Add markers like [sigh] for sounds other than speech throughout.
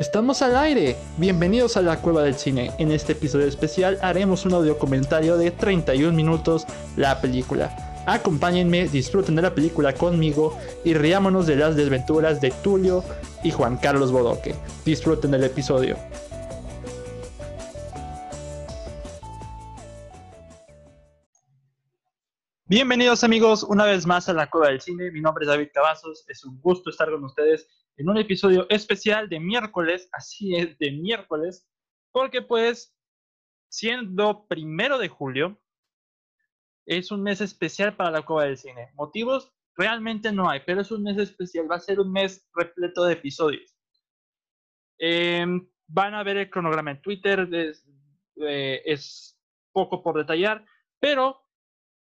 Estamos al aire. Bienvenidos a la Cueva del Cine. En este episodio especial haremos un audio comentario de 31 minutos la película. Acompáñenme, disfruten de la película conmigo y riámonos de las desventuras de Tulio y Juan Carlos Bodoque. Disfruten del episodio. Bienvenidos amigos una vez más a la Cueva del Cine. Mi nombre es David Cavazos. Es un gusto estar con ustedes en un episodio especial de miércoles. Así es, de miércoles. Porque pues, siendo primero de julio, es un mes especial para la Cueva del Cine. Motivos realmente no hay, pero es un mes especial. Va a ser un mes repleto de episodios. Em, van a ver el cronograma en Twitter. es eh, poco por detallar, pero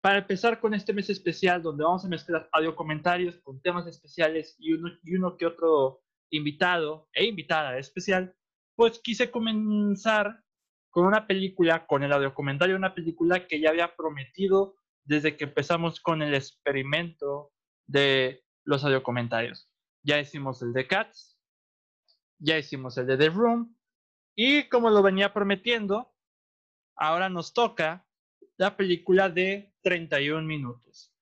para empezar con este mes especial, donde vamos a mezclar audio comentarios con temas especiales y uno, y uno que otro invitado e invitada especial, pues quise comenzar con una película, con el audio comentario, una película que ya había prometido desde que empezamos con el experimento de los audio comentarios. Ya hicimos el de Cats, ya hicimos el de The Room, y como lo venía prometiendo, ahora nos toca la película de 31 minutos.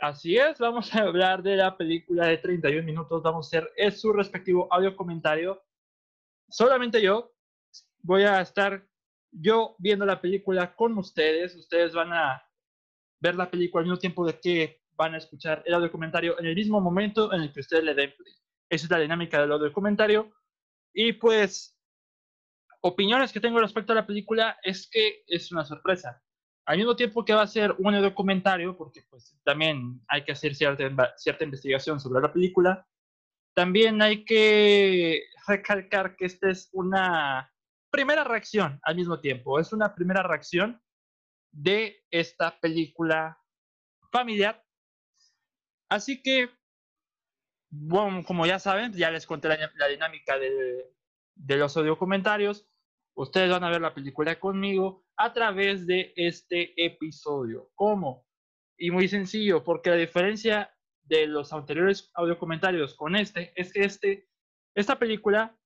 Así es, vamos a hablar de la película de 31 minutos. Vamos a hacer su respectivo audio comentario. Solamente yo voy a estar yo viendo la película con ustedes. Ustedes van a ver la película al mismo tiempo de que van a escuchar el audio comentario en el mismo momento en el que ustedes le den play. Esa es la dinámica del audio comentario. Y pues, opiniones que tengo respecto a la película es que es una sorpresa al mismo tiempo que va a ser un documentario, porque pues también hay que hacer cierta, cierta investigación sobre la película, también hay que recalcar que esta es una primera reacción al mismo tiempo, es una primera reacción de esta película familiar. Así que, bueno, como ya saben, ya les conté la, dinámica de, de los audiocomentarios. Ustedes van a ver la película conmigo a través de este episodio. ¿Cómo? Y muy sencillo, porque la diferencia de los anteriores audio comentarios con este es que este, esta película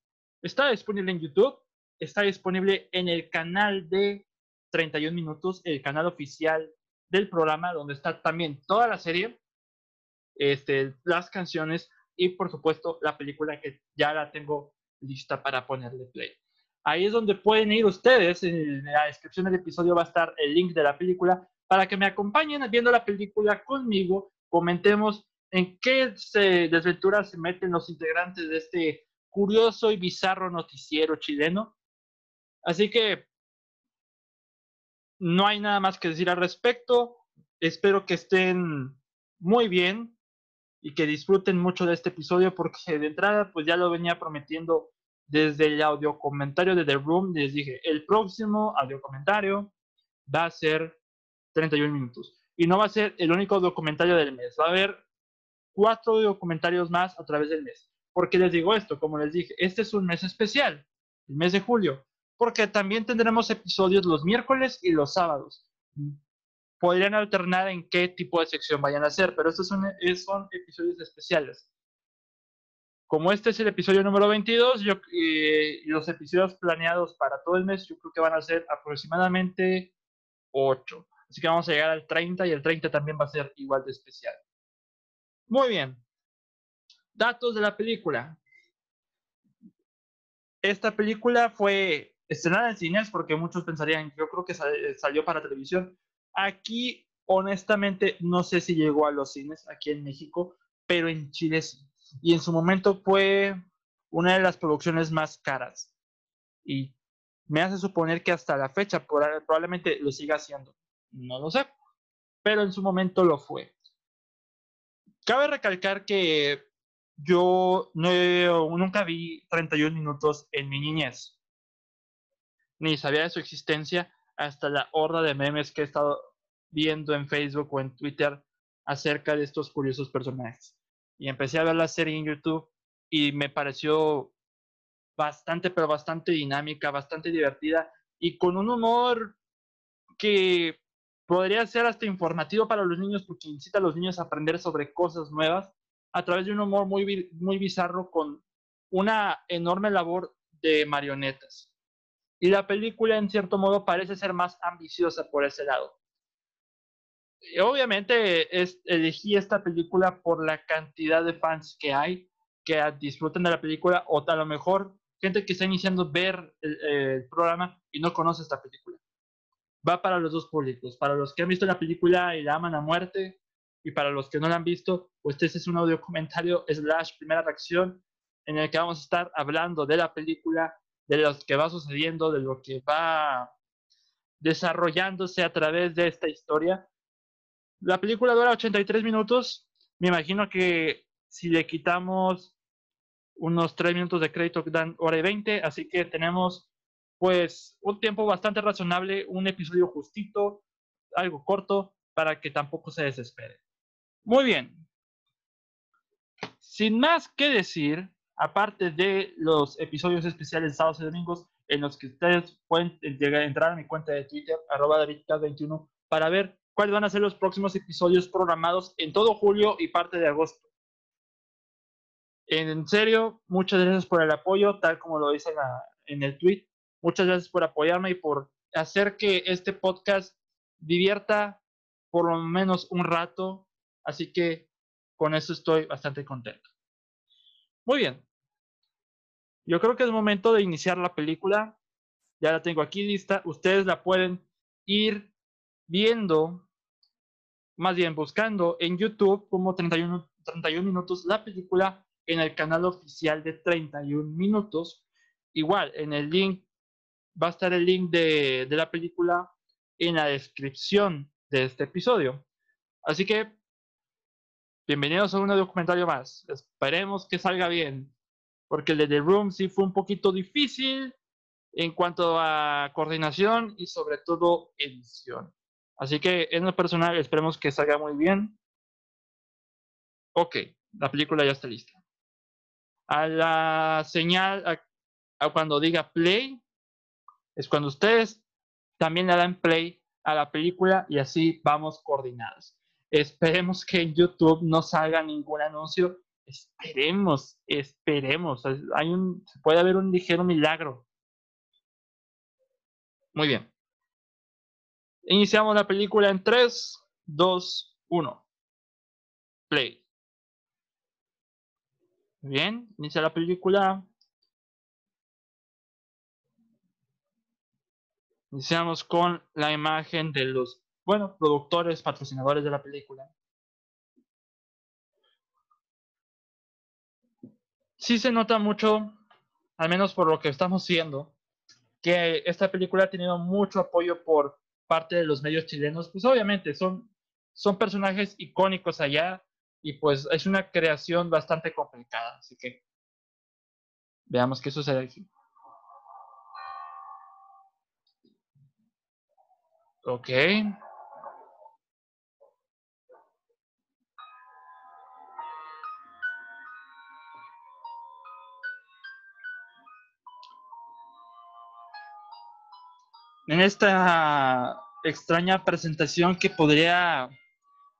está disponible en YouTube, está disponible en el canal de 31 minutos, el canal oficial del programa, donde está también toda la serie, este, las canciones y por supuesto la película que ya la tengo lista para ponerle play. Ahí es donde pueden ir ustedes. En la descripción del episodio va a estar el link de la película para que me acompañen viendo la película conmigo. Comentemos en qué desventuras se meten los integrantes de este curioso y bizarro noticiero chileno. Así que no hay nada más que decir al respecto. Espero que estén muy bien y que disfruten mucho de este episodio porque de entrada pues ya lo venía prometiendo desde el audio comentario de The Room les dije, el próximo audio comentario va a ser 31 minutos. Y no va a ser el único documentario del mes. Va a haber cuatro documentarios más a través del mes. ¿Por qué les digo esto? Como les dije, este es un mes especial, el mes de julio, porque también tendremos episodios los miércoles y los sábados. Podrían alternar en qué tipo de sección vayan a hacer, pero estos son, son episodios especiales como este es el episodio número 22, yo, eh, los episodios planeados para todo el mes, yo creo que van a ser aproximadamente 8. Así que vamos a llegar al 30 y el 30 también va a ser igual de especial. Muy bien. Datos de la película. Esta película fue estrenada en cines porque muchos pensarían, yo creo que salió para televisión. Aquí, honestamente, no sé si llegó a los cines aquí en México, pero en Chile sí y en su momento fue una de las producciones más caras. Y me hace suponer que hasta la fecha probablemente lo siga haciendo. No lo sé, pero en su momento lo fue. Cabe recalcar que yo no, nunca vi 31 minutos en mi niñez, ni sabía de su existencia hasta la horda de memes que he estado viendo en Facebook o en Twitter acerca de estos curiosos personajes y empecé a ver la serie en YouTube y me pareció bastante, pero bastante dinámica, bastante divertida y con un humor que podría ser hasta informativo para los niños porque incita a los niños a aprender sobre cosas nuevas a través de un humor muy, muy bizarro con una enorme labor de marionetas. Y la película, en cierto modo, parece ser más ambiciosa por ese lado. Obviamente elegí esta película por la cantidad de fans que hay que disfruten de la película o a lo mejor gente que está iniciando ver el, programa y no conoce esta película. Va para los dos públicos, para los que han visto la película y la aman a muerte y para los que no la han visto, pues este es un audio comentario slash primera reacción en el que vamos a estar hablando de la película, de lo que va sucediendo, de lo que va desarrollándose a través de esta historia. La película dura 83 minutos. Me imagino que si le quitamos unos 3 minutos de crédito dan hora y 20, así que tenemos pues un tiempo bastante razonable, un episodio justito, algo corto, para que tampoco se desespere. Muy bien. Sin más que decir, aparte de los episodios especiales sábados y domingos, en los que ustedes pueden llegar, entrar a mi cuenta de Twitter, arroba DavidCat21, para ver cuáles van a ser los próximos episodios programados en todo julio y parte de agosto. En serio, muchas gracias por el apoyo, tal como lo dice en el tweet. Muchas gracias por apoyarme y por hacer que este podcast divierta por lo menos un rato. Así que con eso estoy bastante contento. Muy bien. Yo creo que es momento de iniciar la película. Ya la tengo aquí lista. Ustedes la pueden ir viendo, más bien buscando en YouTube como 31, 31 minutos la película en el canal oficial de 31 minutos. Igual, en el link, va a estar el link de, de la película en la descripción de este episodio. Así que, bienvenidos a un documentario más. Esperemos que salga bien, porque el de The Room sí fue un poquito difícil en cuanto a coordinación y sobre todo edición. Así que en lo personal esperemos que salga muy bien. Ok, la película ya está lista a la señal, a, cuando diga play, es cuando ustedes también le dan play a la película y así vamos coordinados. Esperemos que en YouTube no salga ningún anuncio. Esperemos, esperemos. Hay un, puede haber un ligero milagro. Muy bien. Iniciamos la película en 3, 2, 1. Play. Bien, inicia la película. Iniciamos con la imagen de los, bueno, productores, patrocinadores de la película. Sí se nota mucho, al menos por lo que estamos viendo, que esta película ha tenido mucho apoyo por parte de los medios chilenos. Pues obviamente son, son personajes icónicos allá y pues es una creación bastante complicada, así que veamos qué sucede aquí. Ok. En esta extraña presentación que podría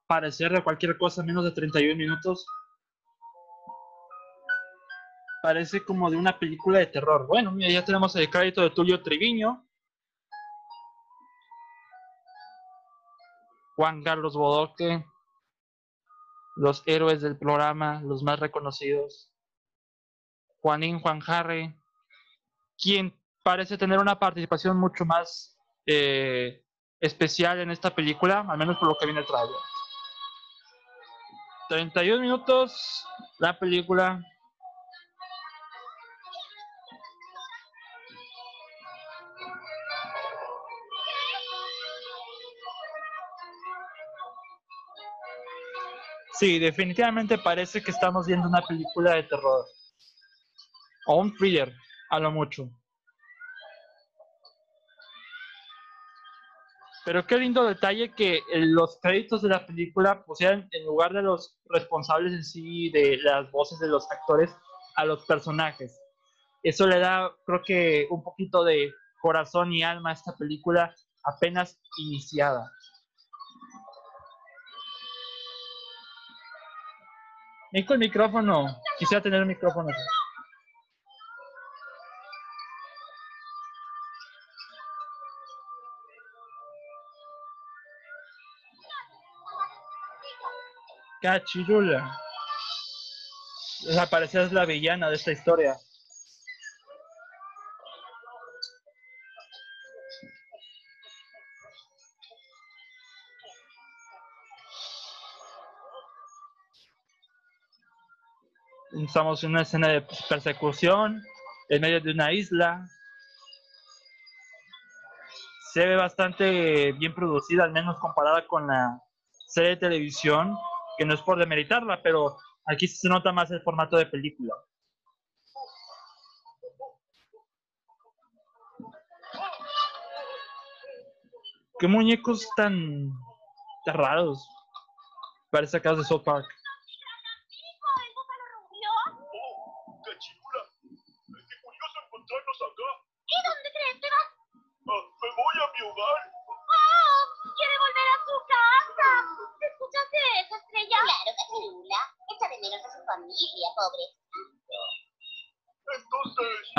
parecer de cualquier cosa menos de 31 minutos. Parece como de una película de terror. Bueno, mira, ya tenemos el crédito de Tulio Triviño. Juan Carlos Bodoque. Los héroes del programa, los más reconocidos. Juanín Juan Harry. Quien parece tener una participación mucho más eh, especial en esta película, al menos por lo que viene el trailer. 31 minutos la película. Sí, definitivamente parece que estamos viendo una película de terror. O un thriller, a lo mucho. Pero qué lindo detalle que los créditos de la película pusieran en lugar de los responsables en sí de las voces de los actores a los personajes. Eso le da, creo que, un poquito de corazón y alma a esta película apenas iniciada. Nico, el micrófono. Quisiera tener micrófono. Cachirula. Al parecer es la villana de esta historia. Estamos en una escena de persecución en medio de una isla. Se ve bastante bien producida, al menos comparada con la serie de televisión, que no es por demeritarla, pero aquí se nota más el formato de película. ¿Qué muñecos tan, tan raros? Parece sacados de South Park.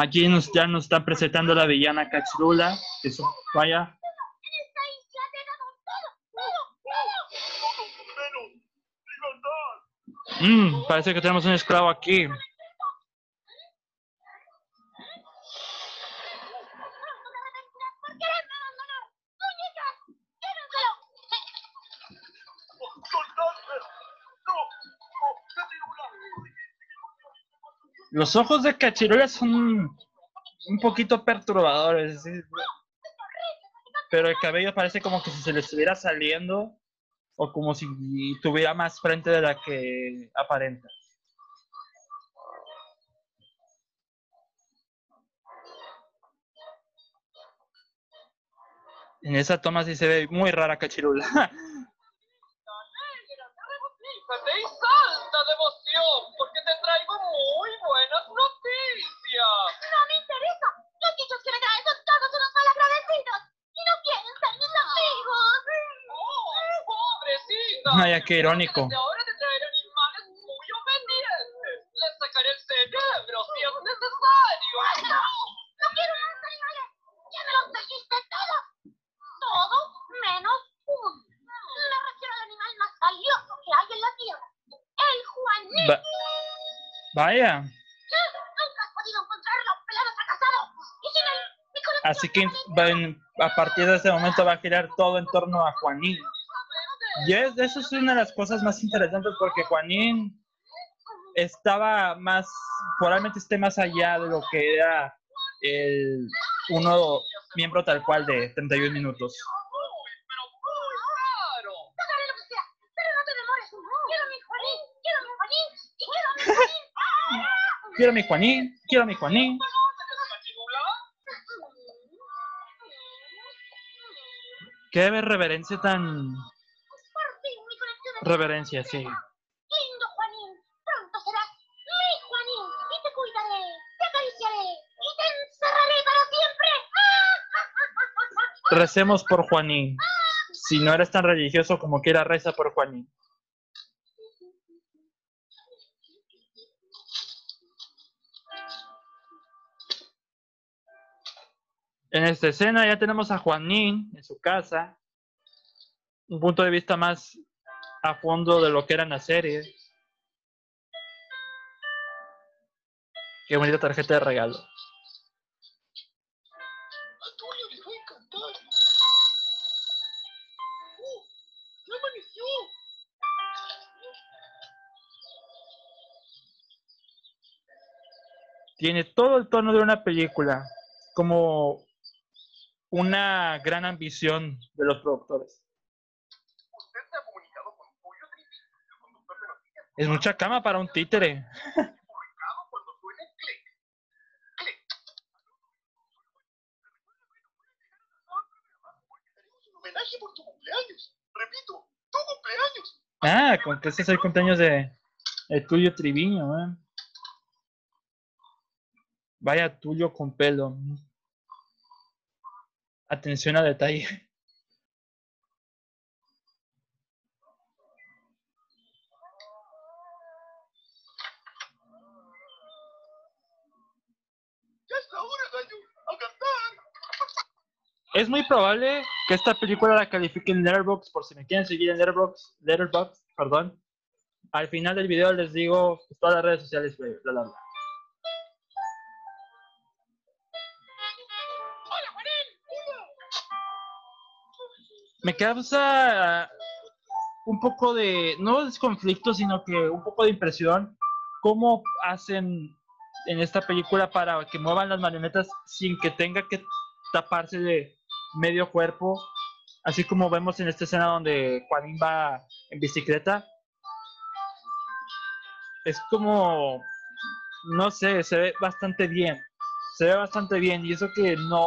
Aquí nos, ya nos están presentando la villana Cachirula. Eso, vaya. Mm, parece que tenemos un esclavo aquí. Los ojos de Cachirula son un poquito perturbadores. Pero el cabello parece como que si se le estuviera saliendo o como si tuviera más frente de la que aparenta. En esa toma sí se ve muy rara Cachirula. [laughs] Ay, qué irónico. Ahora te traeré animales muy obedientes. Les sacaré el cerebro si es necesario. ¡Ay, no! ¡No quiero más animales! ¡Ya me los trajiste todos! Todos menos uno. Me refiero al animal más valioso que hay en la tierra. El Juanito. Va- Vaya. Nunca has podido encontrarlo. Pelado fracasado. Y sin colección Así que a partir de ese momento va a girar todo en torno a Juanín. Y es, eso es una de las cosas más interesantes porque Juanín estaba más, probablemente esté más allá de lo que era el uno miembro tal cual de 31 minutos. Quiero mi Juanín, quiero mi Juanín. Qué reverencia tan... Reverencia, sí. Lindo Juanín, pronto serás mi Juanín y te cuidaré, te acariciaré y te encerraré para siempre. [laughs] Recemos por Juanín. Si no eres tan religioso como quiera, reza por Juanín. En esta escena ya tenemos a Juanín en su casa. Un punto de vista más a fondo de lo que era en la serie. Qué bonita tarjeta de regalo. A Tulio le va a encantar. ¡Oh! ¡Ya amaneció! tiene todo el tono de una película, como una gran ambición de los productores. Usted se ha comunicado con Tulio Trivino, el conductor de noticias, Es mucha cama para un títere. por tu cumpleaños. Repito, tu cumpleaños. Ah, con que es el cumpleaños de, de Tulio Triviño, ¿eh? Vaya Tulio con pelo. Atención a detalle. Ya es la hora, gallo. A cantar. Es muy probable que esta película la califiquen en Letterboxd, por si me quieren seguir en Letterboxd, Letterboxd, perdón. Al final del video les digo todas las redes sociales, bla, bla, bla. Me causa un poco de, no desconflicto, sino que un poco de impresión cómo hacen en esta película para que muevan las marionetas sin que tenga que taparse de medio cuerpo, así como vemos en esta escena donde Juanín va en bicicleta. Es como, no sé, se ve bastante bien, se ve bastante bien y eso que no,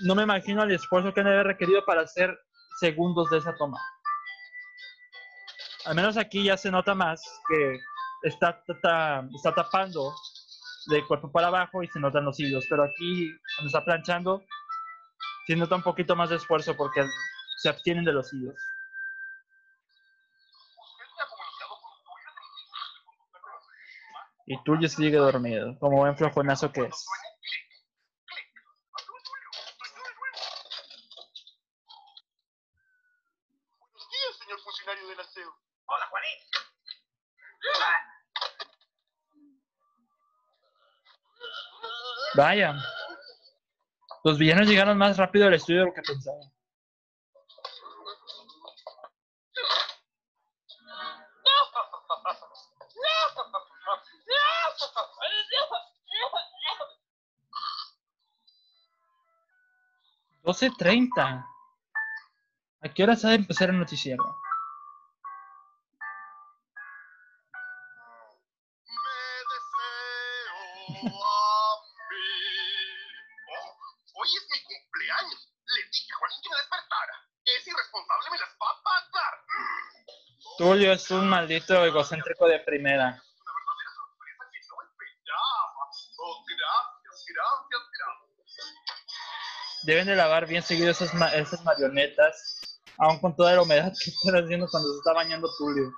no me imagino el esfuerzo que han haber requerido para hacer segundos de esa toma. Al menos aquí ya se nota más que está, está, está tapando de cuerpo para abajo y se notan los hilos, pero aquí cuando está planchando se nota un poquito más de esfuerzo porque se abstienen de los hilos. Y Tulio sigue dormido, como buen flojonazo que es. Buenos días, señor funcionario del aseo. ¡Hola, Juanín! Vaya. Los villanos llegaron más rápido al estudio de lo que pensaba. ¿12.30? ¿A qué hora se ha empezar el noticiero? Es un maldito egocéntrico de primera. Deben de lavar bien seguido esas, ma- esas marionetas, aun con toda la humedad que están haciendo cuando se está bañando Tulio.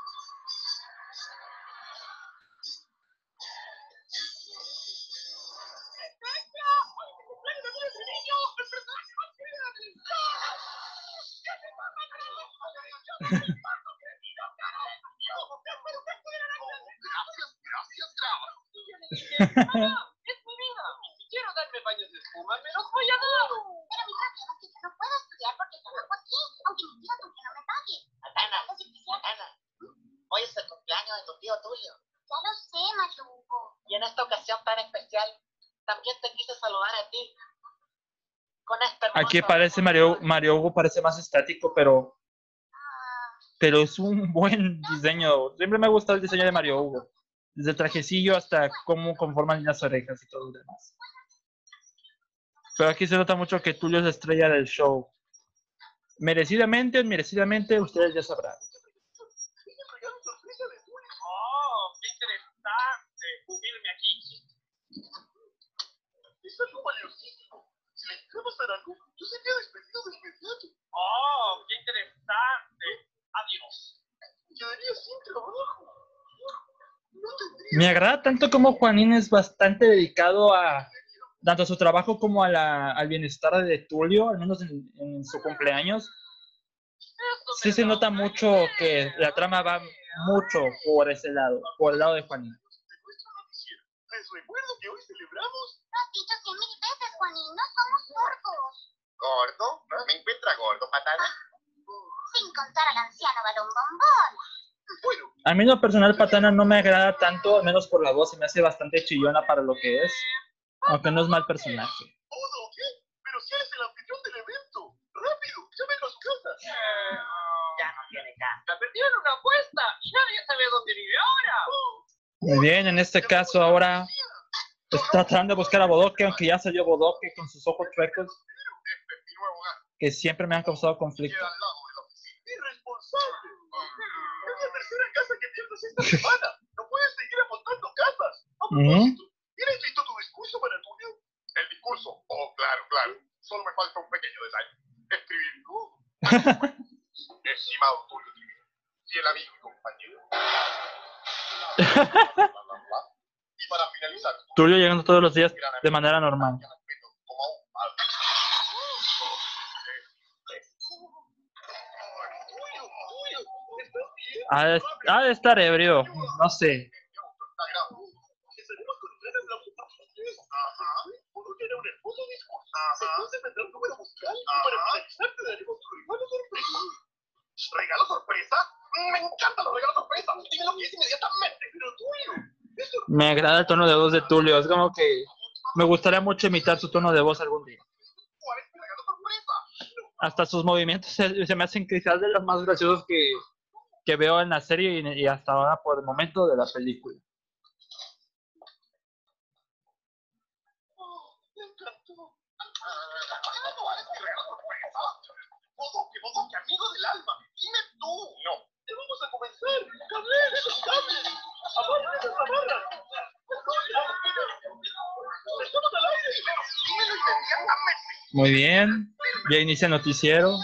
Aquí parece Mario. Mario Hugo parece más estático, pero pero es un [laughs] buen diseño. Siempre me ha gustado el diseño de Mario Hugo. Desde el trajecillo hasta cómo conforman las orejas y todo lo demás. Pero aquí se nota mucho que Tulio es la estrella del show. Merecidamente o inmerecidamente, ustedes ya sabrán. Es el. ¡Oh, qué interesante! Mírenme aquí. Es algo valiosísimo. Si le queremos dar algo, yo sería despedido de inmediato. ¡Oh, qué interesante! Adiós. Quedaría sin trabajo. No tendría Me agrada tanto como Juanín es bastante dedicado a tanto a su trabajo como a la- al bienestar de Tulio, al menos en, en su cumpleaños. Sí se nota mucho que la trama va mucho por ese lado, por el lado de Juanín. Les recuerdo que hoy celebramos. Lo has dicho cien mil veces, Juanín. No somos sordos. ¿Gordo? ¿Me encuentra gordo, patana? Sin contar al anciano balón bombón. Bueno, A mí en lo personal Patana no me agrada tanto, al menos por la voz, se me hace bastante chillona para lo que es, aunque no es mal personaje. ¿todo qué? Pero si eres el anfitrión del evento. ¡Rápido! ¡Llámenlo a su casa! Ya no tiene casa. La perdieron una apuesta y nadie sabe dónde vive ahora. Muy bien, en este caso ahora está tratando de buscar a Bodoque, aunque ya salió Bodoque con sus ojos chuecos, Este es mi nuevo hogar. Que siempre me han causado conflicto. ¡Irresponsable! Es la tercera casa que pierdes esta semana. No puedes seguir amontando casas. A propósito, ¿tienes listo tu discurso para Tulio? ¿El discurso? Oh, claro, claro. Solo me falta un pequeño detalle. Escribir. Estimado Tulio Trivio, fiel amigo y compañero. y para finalizar, Tulio llegando todos los días de manera normal. como un Ha de, ha de estar ebrio, no sé. Entonces vendrá un número musical para finalizar te daremos tu regalo sorpresa. ¿Regalo sorpresa? Me encantan los regalos sorpresa. Dime lo que es inmediatamente. Pero. Eso Me agrada el tono de voz de Tulio. Es como que me gustaría mucho imitar su tono de voz algún día. ¿Cuál es mi regalo sorpresa? Hasta sus movimientos se, se me hacen quizás de los más graciosos que, que veo en la serie y, hasta ahora por el momento de la película. Muy bien. Ya inicia el noticiero.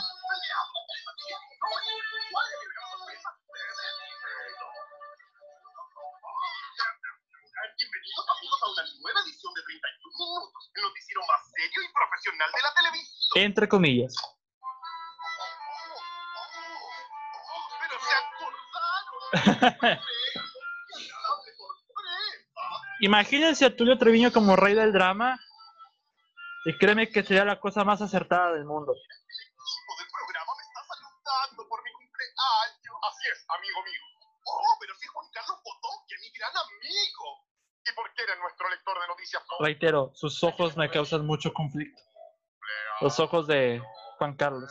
Entre comillas. [laughs] Imagínense a Tulio Treviño como rey del drama. Y créeme que sería la cosa más acertada del mundo. Así. Reitero, sus ojos me causan mucho conflicto. Los ojos de Juan Carlos.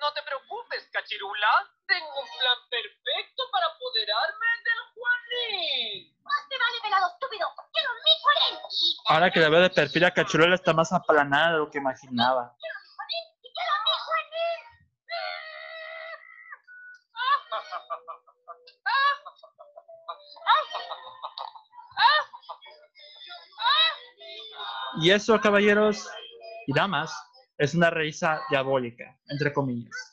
No te preocupes, cachirula. Tengo un plan perfecto para apoderarme del Juanín. Más te vale pelado estúpido. Quiero mi Juanín. Ahora que la veo de perfil, la cachuela está más aplanada de lo que imaginaba. Y eso, caballeros y damas, es una risa diabólica, entre comillas.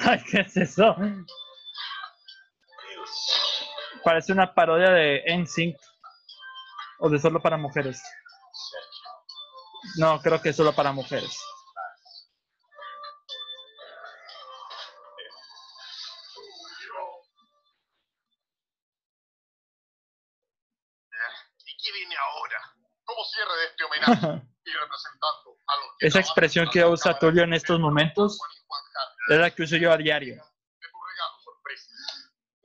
[laughs] ¿Qué es eso? Parece una parodia de NSYNC o de Solo para Mujeres. No, creo que es Solo para Mujeres. ¿Cómo cierre de este homenaje? [laughs] Esa expresión que usa Tulio en estos momentos es la que uso yo a diario. de tu regalo sorpresa.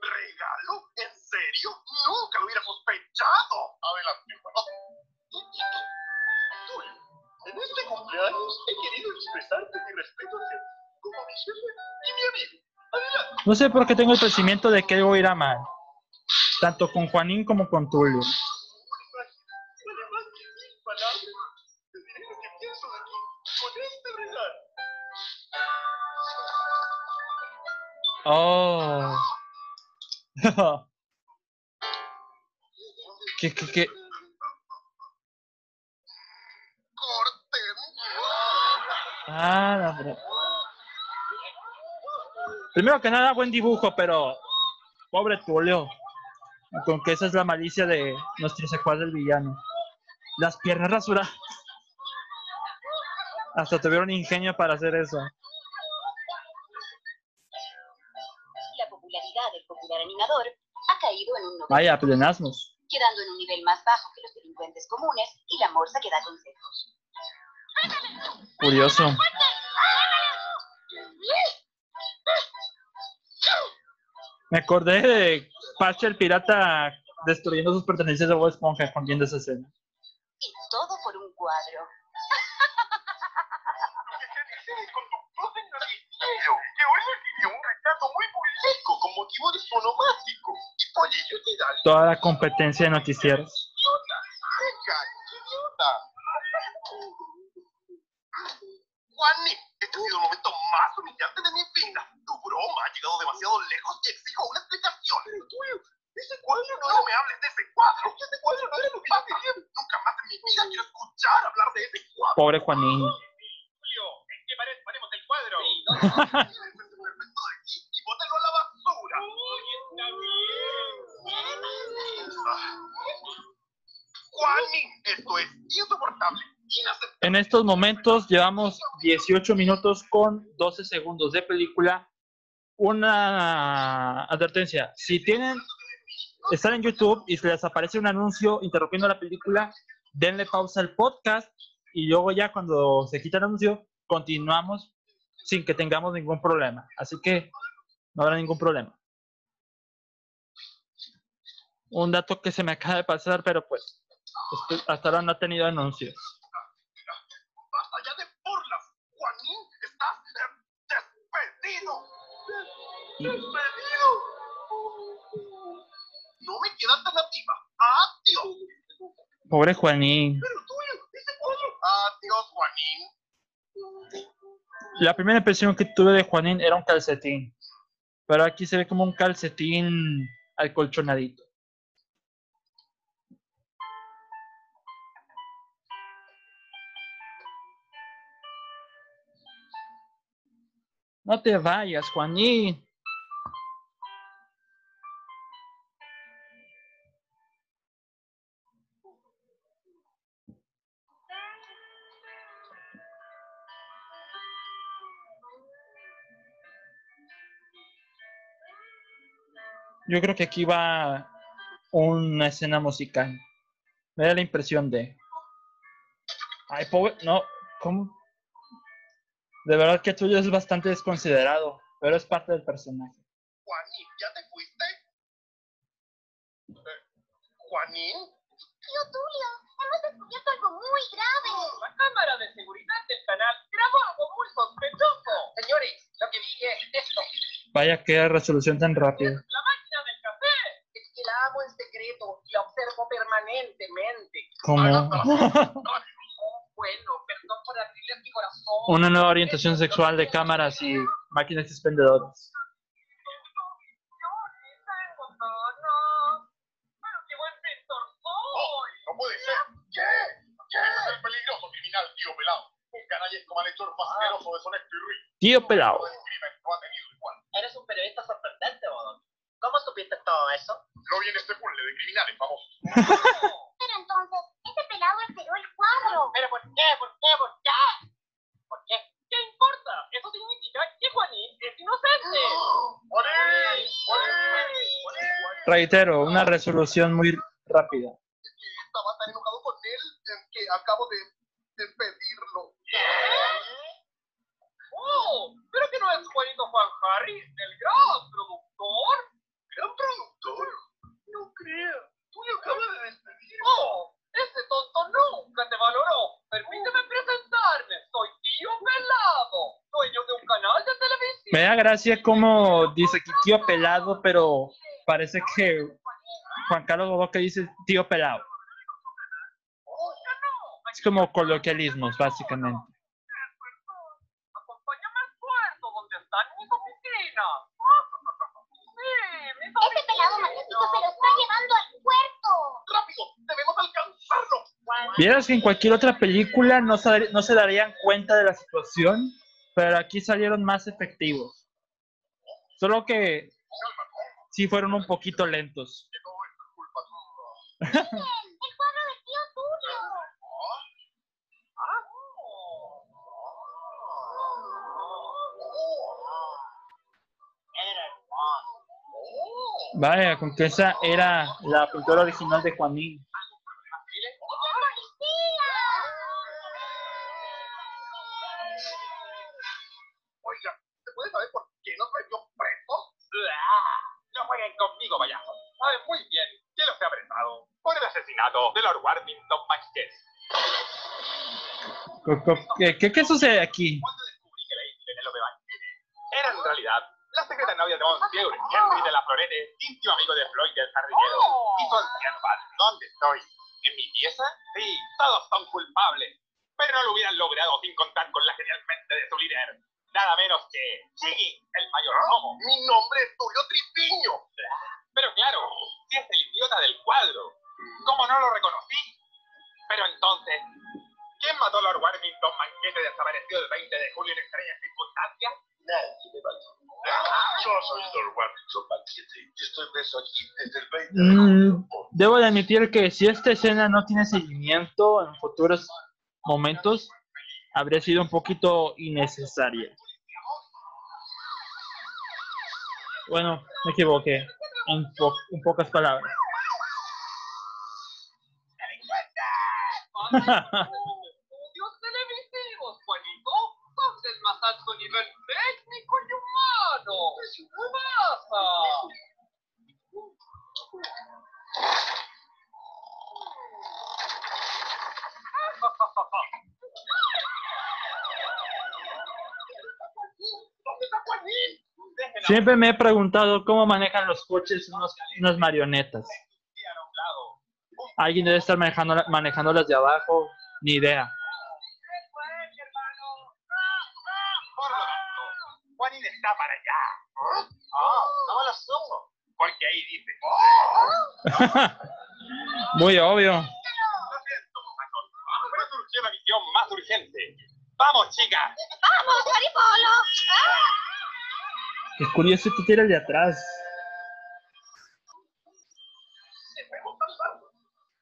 ¿Regalo? ¿En serio? Nunca lo hubiera sospechado. Adelante, Juan. Tulio, en este cumpleaños he querido expresarte mi respeto hacia ti como mi jefe y mi amigo. Adelante. No sé por qué tengo el presentimiento de que algo irá mal. Tanto con Juanín como con Tulio. Oh. [laughs] ¿Qué, qué, qué? Ah, la verdad. Primero que nada, buen dibujo, pero pobre Tulio. Con que esa es la malicia de nuestro secuaz del villano. Las piernas rasuradas. Hasta tuvieron ingenio para hacer eso. Vaya, pues, plenazmos. Quedando en un nivel más bajo que los delincuentes comunes y la morsa que da consejos. Curioso. Me acordé de Pache el pirata destruyendo sus pertenencias a Bob Esponja escondiendo esa escena. Y todo por un cuadro. [laughs] con un retrato muy publico con motivo de su. Toda la competencia de noticieros. idiota. Venga, idiota. Juaní, este ha sido el momento más humillante de mi vida. Tu broma ha llegado demasiado lejos y exijo una explicación. Pero tuyo, ese cuadro no... No me hables de ese cuadro. Ese cuadro no era lo que yo quería. Nunca más en mi vida quiero escuchar hablar de ese cuadro. Pobre Juanín. Julio, ¿en qué pared ponemos el cuadro? [laughs] Llévense ese perfecto de aquí y bótenlo a la basura. está bien. Esto es insoportable. En estos momentos llevamos 18 minutos con 12 segundos de película. Una advertencia, si tienen, están en YouTube y se les aparece un anuncio interrumpiendo la película, denle pausa al podcast y luego ya cuando se quita el anuncio, continuamos sin que tengamos ningún problema. Así que no habrá ningún problema. Un dato que se me acaba de pasar, pero pues hasta ahora no ha tenido anuncios. Basta ya de burlas. Juanín, estás eh, despedido. Despedido. No me queda alternativa. Adiós. Pobre Juanín. Pero tuyo, ese cuadro. Adiós, Juanín. La primera impresión que tuve de Juanín era un calcetín. Pero aquí se ve como un calcetín alcolchonadito. No te vayas, Juanín. Yo creo que aquí va una escena musical. Me da la impresión de. Ay, pobre. No, ¿cómo? De verdad que tuyo es bastante desconsiderado, pero es parte del personaje. Juanín, ¿ya te fuiste? Eh, ¿Juanín? Tío Tulio, hemos descubierto algo muy grave. La cámara de seguridad del canal grabó algo muy sospechoso. Señores, lo que vi es esto. Vaya que resolución tan rápida. La máquina del café. Es que la amo en secreto y la observo permanentemente. Como Oh, bueno, por abrirles mi corazón. una nueva orientación sexual de cámaras y máquinas expendedoras. Tío igual. Eres un periodista sorprendente, Bodón. ¿Cómo supiste todo eso? Lo vi en este puzzle de criminales famosos. [laughs] Pero entonces, ese pelado alteró el cuadro. ¿Pero por qué? ¿Por qué? ¿Por qué? ¿Por qué? ¿Qué importa? Eso significa que Juanín es inocente. [gasps] ¡Juanín! ¡Juanín! Reitero, una resolución muy rápida. Estaba tan enojado con él en que acabo de despedirlo. Oh, pero que no es Juanito Juan Harry, el gran productor. ¿Gran productor? No creo. De despedir. Oh, ese tonto nunca te valoró. Permíteme presentarme. Soy Tío Pelado, dueño de un canal de televisión. Me da gracia como dice aquí tío pelado, pero parece que Juan Carlos Bodoque dice tío pelado. Es como coloquialismos, básicamente. Acompáñame al puerto donde están mis oficinas. Sí, mis Ese pelado magnético se lo está llevando al puerto. ¡Rápido! ¡Debemos alcanzarlo! Vieras que en cualquier otra película no se, no se darían cuenta de la situación, pero aquí salieron más efectivos. Solo que sí fueron un poquito lentos. El cuadro del tío Tulio. Vaya, con que esa era la pintura original de Juanín. Oiga, ¿se puede saber por qué nos metió presos? No jueguen conmigo, payaso. Saben muy bien que los he apresado por el asesinato de Lord Warmington Manchester. Co- co- ¿Qué, qué, qué sucede aquí? Cuando descubrí que la isla de Penélope Banquete era en realidad la secreta Claudia de Monteure, Henry de la Florete, íntimo amigo de Floyd del jardinero. Oh. Y su anciano padre. ¿Dónde estoy? ¿En mi pieza? Sí, todos son culpables. Pero no lo hubieran logrado sin contar con la genial Mm, debo de admitir que si esta escena no tiene seguimiento en futuros momentos, habría sido un poquito innecesaria. Bueno, me equivoqué. En, po- en pocas palabras. [laughs] Estudios televisivos, Juanito. Son del más alto nivel técnico y humano. ¿Qué pasa? ¿Dónde está Juanín? Déjenla Siempre me he preguntado cómo manejan los coches unos- unas marionetas. Alguien debe estar manejando, manejándolas de abajo, ni idea. Juanín está para allá. Ah, no me lo sumo. Porque ahí dice, Muy obvio. La misión más urgente. ¡Vamos, chicas! ¡Vamos, Guaripolo! Es curioso que tira el de atrás.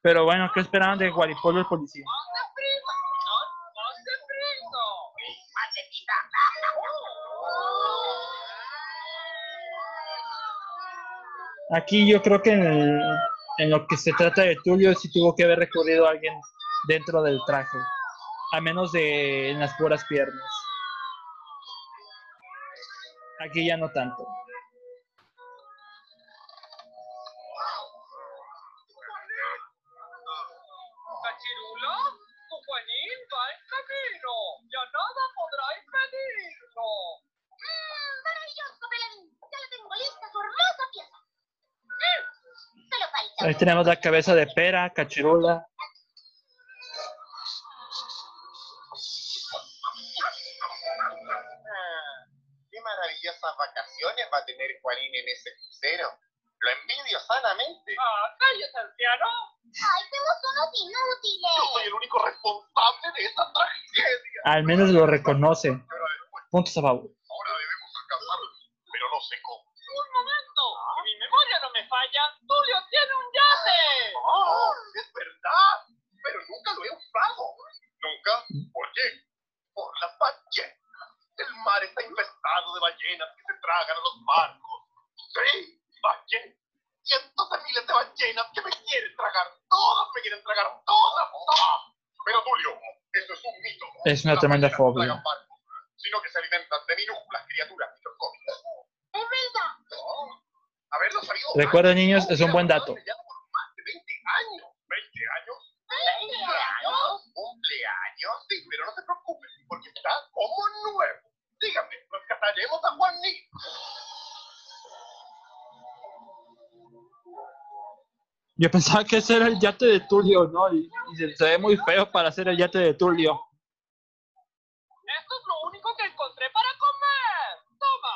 Pero bueno, ¿qué esperaban de Guaripolo el policía? Aquí yo creo que en, el- en lo que se trata de Tulio sí tuvo que haber recurrido a alguien dentro del traje. A menos de en las puras piernas. Pieza. ¡Mmm! Solo falta. Ahí tenemos la cabeza de pera, cachirula. Al menos lo reconoce. Puntos a favor. ahora debemos alcanzarlo. Pero no sé cómo. ¡Un momento! Si mi memoria no me falla, Tulio tiene un yate. ¡Oh! ¡Es verdad! Pero nunca lo he usado. ¿Nunca? ¿Por qué? Por las ballenas. El mar está infestado de ballenas que se tragan a los barcos. ¡Sí! ¡Ballenas! Cientos de miles de ballenas que me quieren tragar. Todas me quieren tragar. ¡Todas! ¡Todas! Pero Tulio, eso es un mito. Es una tremenda fobia. tragan barcos, Sino que se alimentan de minúsculas criaturas microscópicas. ¡Es verdad! No. Haberlo sabido. Recuerden, antes, niños, es un buen dato. estado sellado por más de 20 años. ¿20 años? ¡Cumpleaños! ¿Cumpleaños? Sí, pero no se preocupe, porque está como nuevo. Dígame, nos casaremos a. Yo pensaba que ese era el yate de Tulio, ¿no? Y, y se, se ve muy feo para ser el yate de Tulio. Esto es lo único que encontré para comer. Toma.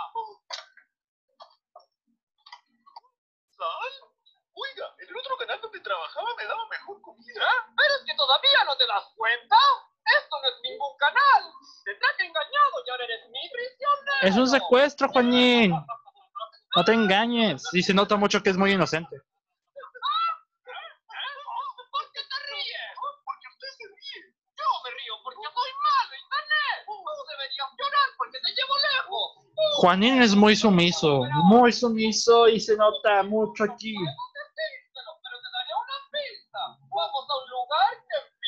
¿Sal? Oiga, en el otro canal donde trabajaba me daba mejor comida. ¿Eh? ¿Pero es que todavía no te das cuenta? Esto no es ningún canal. Te traje engañado y ahora eres mi prisionero. Es secuestro, Juanín. No te engañes. Y se nota mucho que es muy inocente. Juanín es muy sumiso. Muy sumiso y se nota mucho aquí.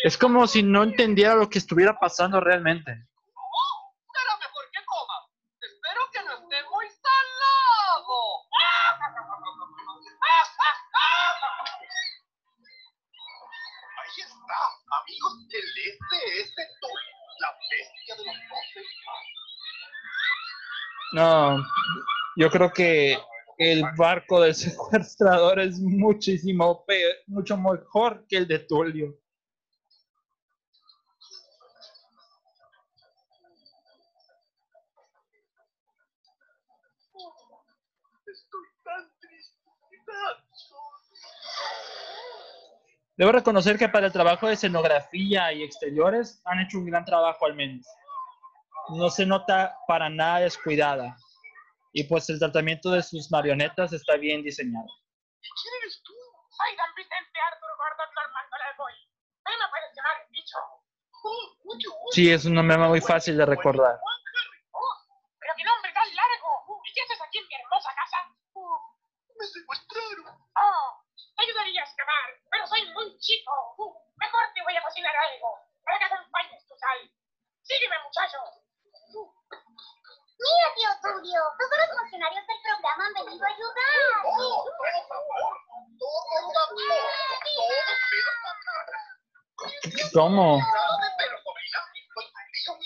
Es como si no entendiera lo que estuviera pasando realmente. No. Yo creo que el barco del [laughs] secuestrador es muchísimo pe- mucho mejor que el de Tulio. Debo reconocer que para el trabajo de escenografía y exteriores han hecho un gran trabajo al menos. No se nota para nada descuidada. Y pues el tratamiento de sus marionetas está bien diseñado. ¿Y quién eres tú? Soy don Vicente Arthur Gordon Normando Levoy. ¿Qué me puedes llamar bicho? Oh, mucho gusto. Sí, es un nombre muy fácil de recordar. Oh, pero qué nombre tan largo. ¿Y qué haces aquí en mi hermosa casa? Oh, me secuestraron. Oh, te ayudaría a escapar, pero soy muy chico. Uh, mejor te voy a cocinar algo para que acompañes tu sal. Sígueme, muchacho. Mira, tío Tulio, todos los funcionarios del programa han venido a ayudar. ¿Cómo?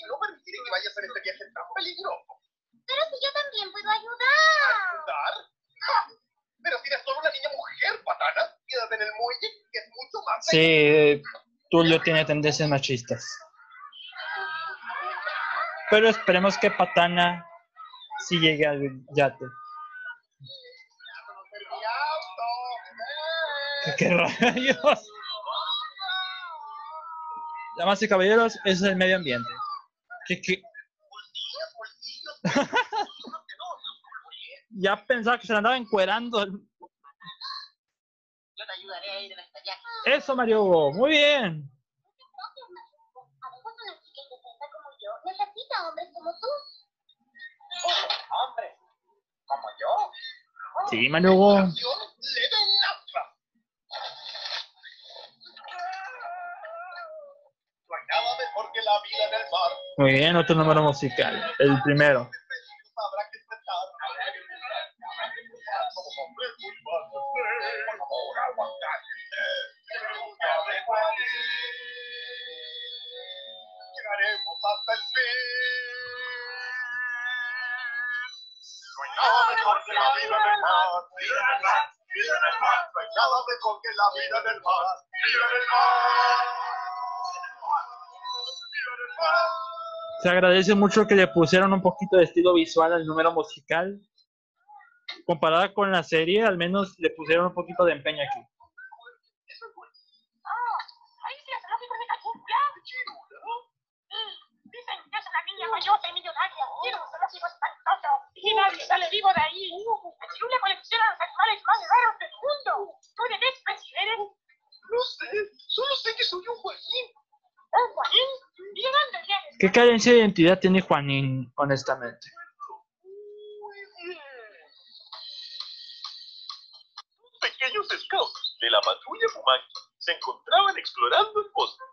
No permitiré que vayas en este viaje tan peligroso. Pero si yo también puedo ayudar. ¿Ayudar? Pero si eres solo una niña mujer, patana, quédate en el muelle, que es mucho más Sí, Tulio tiene tendencias machistas. Pero esperemos que Patana sí llegue al yate. ¿Qué, rayos? Damas y caballeros, es el medio ambiente. ¿Qué, qué? [laughs] ya pensaba que se andaba encuerando. Yo te ayudaré a ir en este viaje. Eso, Mario Hugo, muy bien. Gracias, Machuco. A veces una chica indefensa como yo necesita hombres como tú. Hombre, como yo. Sí, Mario Hugo. Acción, le den lanza. No hay nada mejor que la vida en el mar. Muy bien, otro número musical. El primero. Hasta el fin. Mejor que la vida. Se agradece mucho que le pusieron un poquito de estilo visual al número musical. Comparada con la serie, al menos le pusieron un poquito de empeño aquí. Oh, ahí sí es lógico de cachumbla. Mm, Dicen que es una niña mayosa y millonaria. Tiene un zoológico espantoso. Y nadie sale vivo de ahí. La chirula colecciona los animales más raros del mundo. ¿Tú de qué especie eres? No sé, solo sé que soy un Joaquín. ¿Un Juanín? ¿Y de dónde vienes? ¿Qué carencia de identidad tiene Juanín, honestamente? Muy bien. Pequeños scouts de la patrulla Fumanqui se encontraban explorando el bosque.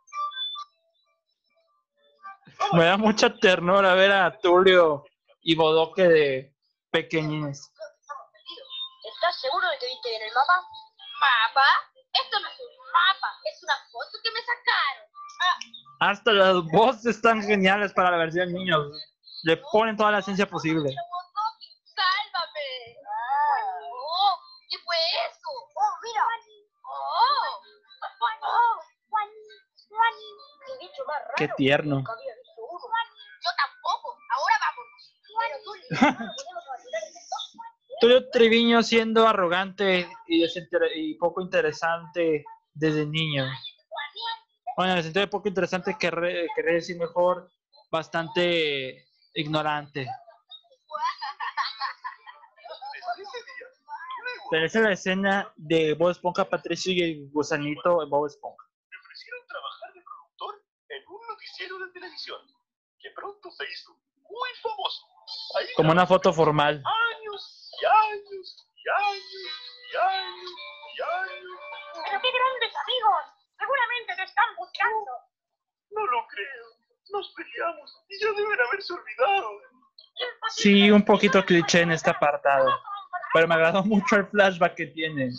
Me da mucha ternura ver a Tulio y Bodoque de pequeñines. ¿Estás seguro de que viste bien el mapa? ¿Mapa? Esto no es un mapa, es una foto que me sacaron. Hasta las voces están geniales para la versión niños. Le ponen toda la esencia posible. ¡Sálvame! Oh, ¿Qué fue eso? ¡Oh, mira! ¡Oh! ¡Oh! ¡Qué bicho más raro! Qué tierno. Nunca había visto uno. Yo tampoco. Ahora vamos. [laughs] Tulio Triviño siendo arrogante y, y poco interesante desde niño. Bueno, en el sentido de poco interesante, querré, querré decir mejor, bastante ignorante. Pero esa es la escena de Bob Esponja, Patricio y el gusanito de Bob Esponja. me ofrecieron trabajar de productor en un noticiero de televisión que pronto se hizo muy famoso. Como una foto formal. años y años y años y años y años. Pero qué grandes amigos. Seguramente te están buscando. No lo creo. Nos peleamos y ya deben haberse olvidado. Sí, un poquito cliché en este apartado. Pero me agradó mucho el flashback que tiene.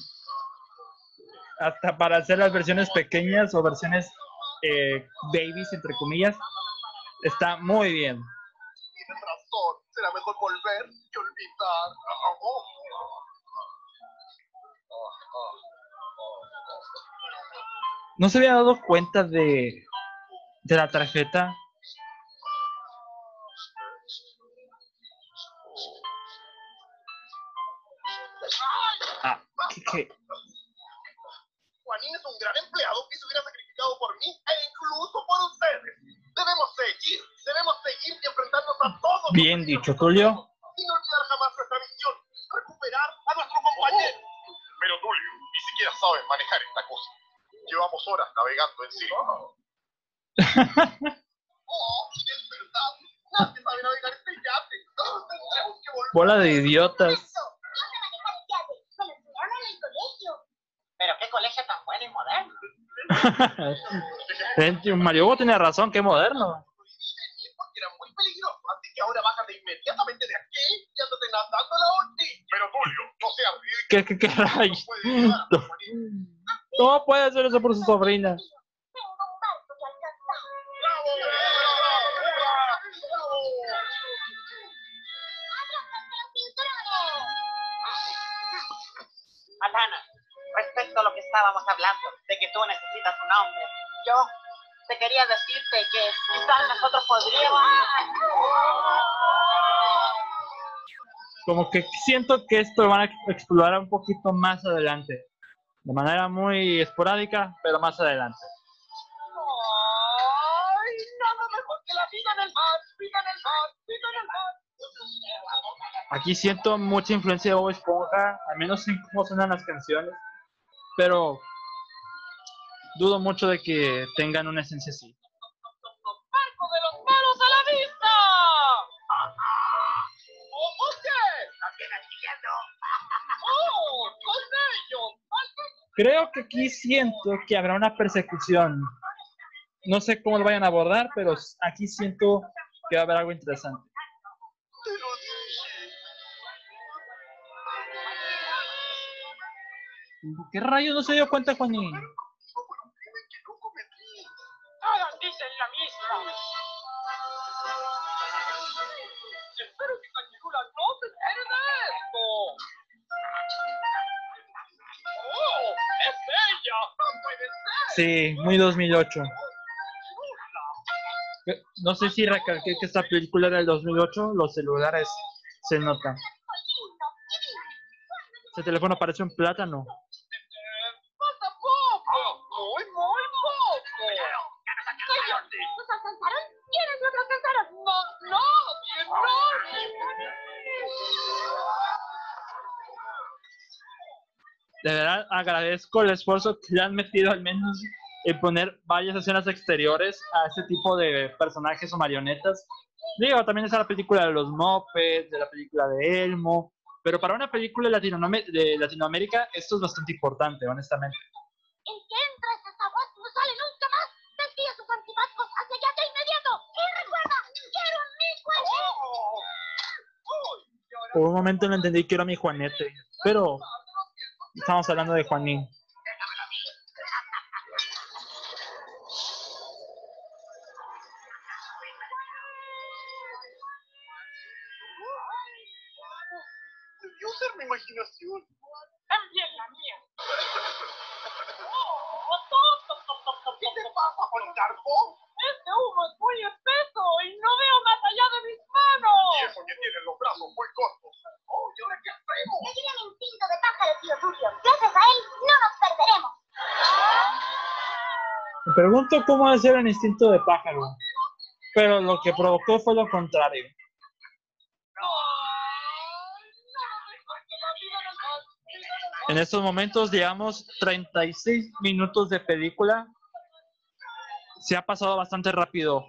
Hasta para hacer las versiones pequeñas o versiones eh, babies, entre comillas, está muy bien. Mejor volver y olvidar. invitar. Oh. ¿No se había dado cuenta de, de la tarjeta? Ah, ¿qué, qué? Juanín es un gran empleado que se hubiera sacrificado por mí e incluso por ustedes. Debemos seguir, debemos seguir y enfrentarnos a todos. Bien dicho, Tulio. Sin olvidar jamás nuestra misión, recuperar a nuestro compañero. Pero Tulio, ni siquiera sabes manejar esta cosa. Llevamos horas navegando en sí. [laughs] oh, es verdad. Nadie sabe navegar este yate. Todos tendremos que volver. Bola de idiotas. Eso, yo sé manejar el yate. Me lo enseñaron en el colegio. Pero qué colegio tan bueno y moderno. [laughs] Mario Hugo tenía razón, qué moderno. prohibí venir porque era muy peligroso. Así que ahora bájate inmediatamente de aquí y ándate nadando a la orilla. Pero Tulio, no seas ridículo. ¿Qué, qué, qué rayos? ¿Cómo puede hacer eso por su sobrina? Como que siento que esto lo van a explorar un poquito más adelante. De manera muy esporádica, pero más adelante. ¡Ay! Nada mejor que la vida en el mar, vida en el mar, vida en el mar. Aquí siento mucha influencia de Bob Esponja, al menos en cómo suenan las canciones. Pero dudo mucho de que tengan una esencia así. Creo que aquí siento que habrá una persecución. No sé cómo lo vayan a abordar, pero aquí siento que va a haber algo interesante. ¿Qué rayos no se dio cuenta, Juanín? Sí, muy 2008. Eh, No sé si recalqué que esta película era del 2008, los celulares se notan. Ese teléfono parece un plátano. Agradezco el esfuerzo que le han metido al menos en poner varias escenas exteriores a este tipo de personajes o marionetas. Digo, también está la película de los Muppets, de la película de Elmo, pero para una película de, Latinoam- de Latinoamérica esto es bastante importante, honestamente. El que entra a esa voz no sale nunca más. Desvía sus antipáticos hacia allá de inmediato. Y recuerda, quiero mi cuello. Por un momento no entendí que era mi Juanete, pero estamos hablando de Juanín. Debió ser mi imaginación. También la mía. ¿Qué te pasa, Policarpo? Este humo es muy espeso y no veo más allá de mis manos. Y eso que tiene los brazos muy cortos. Oh, ¿y ahora qué hacemos? Seguiré mi instinto de pájaro, tío Tulio. Gracias a él, no nos perderemos. Me pregunto cómo va a ser el instinto de pájaro, pero lo que provocó fue lo contrario. En estos momentos llevamos 36 minutos de película. Se ha pasado bastante rápido.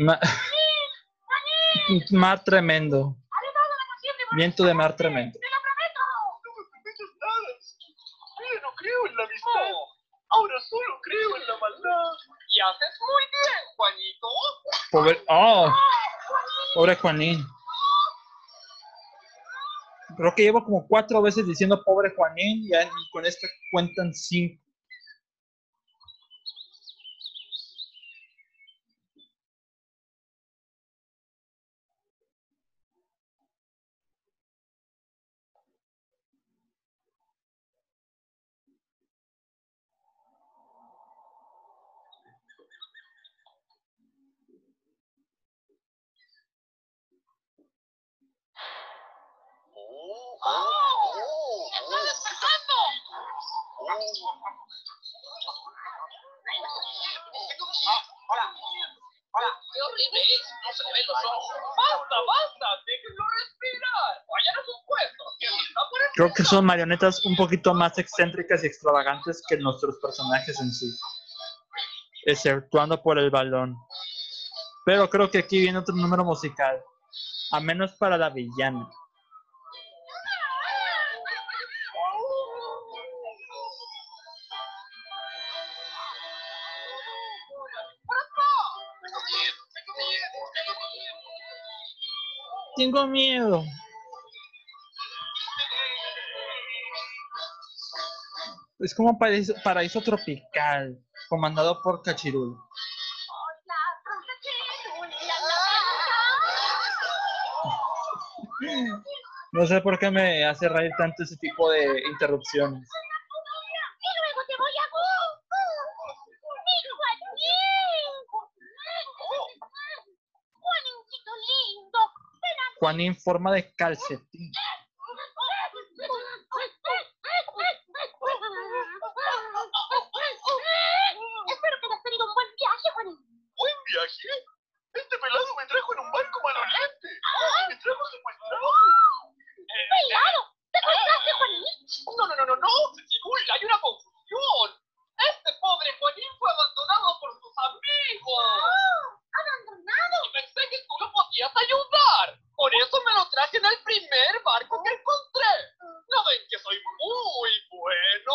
Ma- [laughs] mar tremendo. Viento de mar tremendo. ¡Te lo prometo! No me prometas nada. Yo no creo en la amistad. Ahora solo creo en la maldad. Y haces muy bien, Juanito. Pobre, oh, pobre Juanín. Creo que llevo como cuatro veces diciendo pobre Juanín y, y con esto cuentan cinco. Oh, ¡Oh! ¡Está despertando! Hola. Hola. ¡Qué horrible es! No se le ven los ojos. ¡Basta, basta! ¡Déjenlo respirar! ¡Vayan a sus puestos! ¡Que está por el Que son marionetas un poquito más excéntricas y extravagantes que nuestros personajes en sí. Exceptuando por el balón. Pero creo que aquí viene otro número musical. A menos para la villana. Tengo miedo. Es como paraíso, tropical, comandado por Cachirul. No sé por qué me hace reír tanto ese tipo de interrupciones. Y luego te voy a... ¡Mi Juanín! Forma de calcetín. Espero que hayas tenido un buen viaje, Juanín. ¿Buen viaje? Este pelado me trajo en un barco maloliente. Me trajo secuestrado. ¡Cuidado! ¿Te contaste, Juanín? No, no, no, no, no. Uy, hay una confusión. Este pobre Juanín fue abandonado por sus amigos. ¡Abandonado! Y pensé que tú lo podías ayudar. Por eso me lo traje en el primer barco que encontré. ¿No ven que soy muy bueno?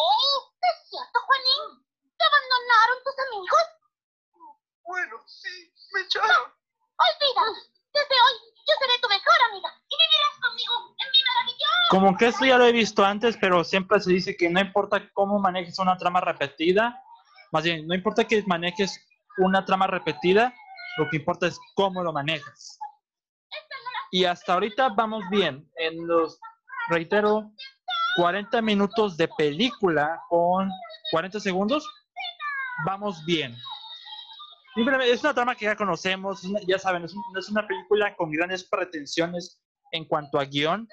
¿Es cierto, Juanín? ¿Te abandonaron tus amigos? Bueno, sí, me echaron. Olvídalo. Desde hoy yo seré tu mejor amiga y vivirás conmigo en mi maravilloso. Como que esto ya lo he visto antes, pero siempre se dice que no importa cómo manejes una trama repetida, más bien, no importa que manejes una trama repetida, lo que importa es cómo lo manejas. Y hasta ahorita vamos bien. En los, reitero, 40 minutos de película con 40 segundos, vamos bien. Es una trama que ya conocemos, ya saben, es una película con grandes pretensiones en cuanto a guion,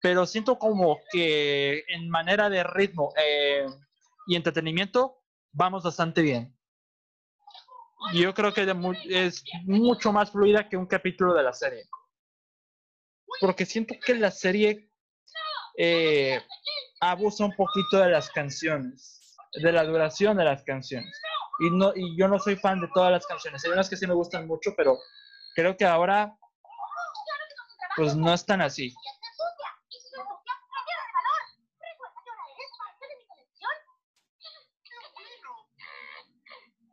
pero siento como que en manera de ritmo eh, y entretenimiento vamos bastante bien. Yo creo que mu- es mucho más fluida que un capítulo de la serie. Porque siento que la serie eh, abusa un poquito de las canciones, de la duración de las canciones. Y, no, y yo no soy fan de todas las canciones. Hay unas que sí me gustan mucho, pero creo que ahora pues no es tan así. Y es sucia. Y si no sucia, pierde valor. Recuerda que ahora eres parte de mi colección.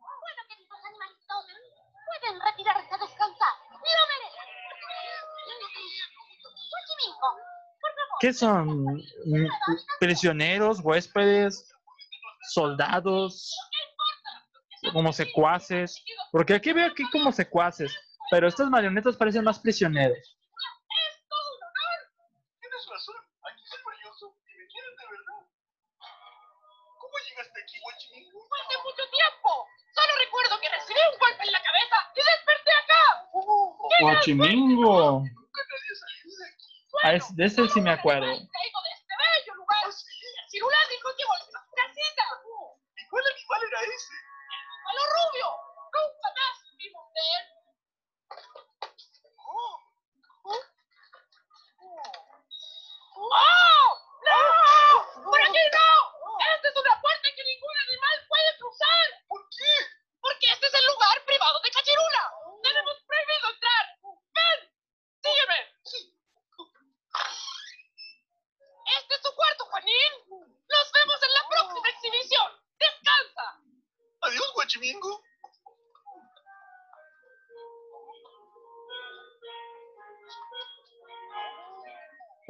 Bueno, queridos animalitos, pueden retirarse a descansar. ¡Lo merecen! Xochimilco, por favor. ¿Qué son? Mm, ¿Prisioneros, huéspedes, soldados, como secuaces? Porque aquí veo aquí como secuaces, pero estas marionetas parecen más prisioneros. Tienes Ah, de ese sí me acuerdo.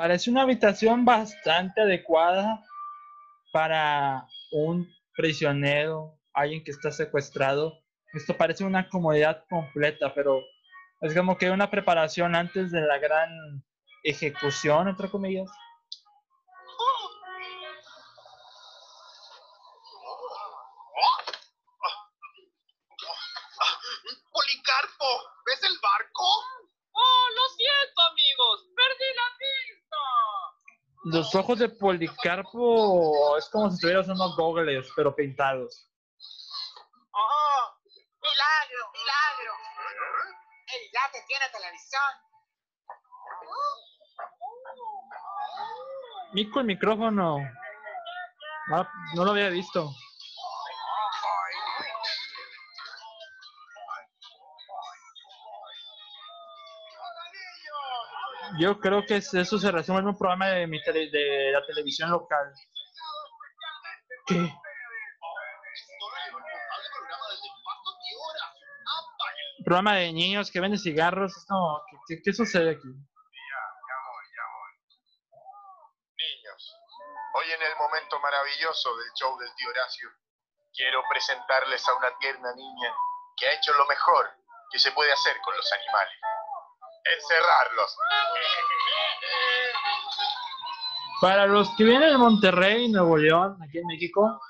Parece una habitación bastante adecuada para un prisionero, alguien que está secuestrado. Esto parece una comodidad completa, pero es como que una preparación antes de la gran ejecución, entre comillas. Los ojos de Policarpo es como si tuvieras unos goggles, pero pintados. ¡Oh! ¡Milagro! ¡Milagro! El yate tiene televisión. Mico, el micrófono. Ah, no lo había visto. Yo creo que es- eso se resume en un programa de, mi tele- de la televisión local. ¿Qué? Programa de niños que venden cigarros. Como, ¿qué, qué- qué sucede aquí? Hoy en el momento maravilloso del show del tío Horacio, quiero presentarles a una tierna niña que ha hecho lo mejor que se puede hacer con los animales. Encerrarlos. Para los que vienen de Monterrey, Nuevo León, aquí en México,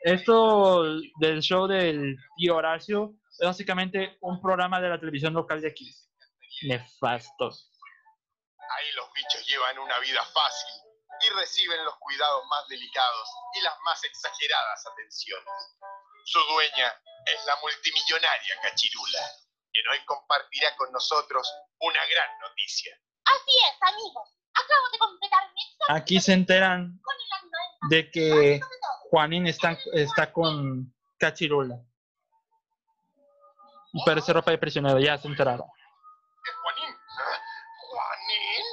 esto del show del tío Horacio es básicamente un programa de la televisión local de aquí. Nefastos. Ahí los bichos llevan una vida fácil y reciben los cuidados más delicados y las más exageradas atenciones. Su dueña es la multimillonaria Cachirula, quien hoy compartirá con nosotros una gran noticia. Así es, amigos. Acabo de completar mi examen Aquí se enteran de que de. Juanín está, está con Cachirula. Y parece ropa de prisionero, ya se enteraron. ¿Es Juanín? ¿Eh? ¿Juanín?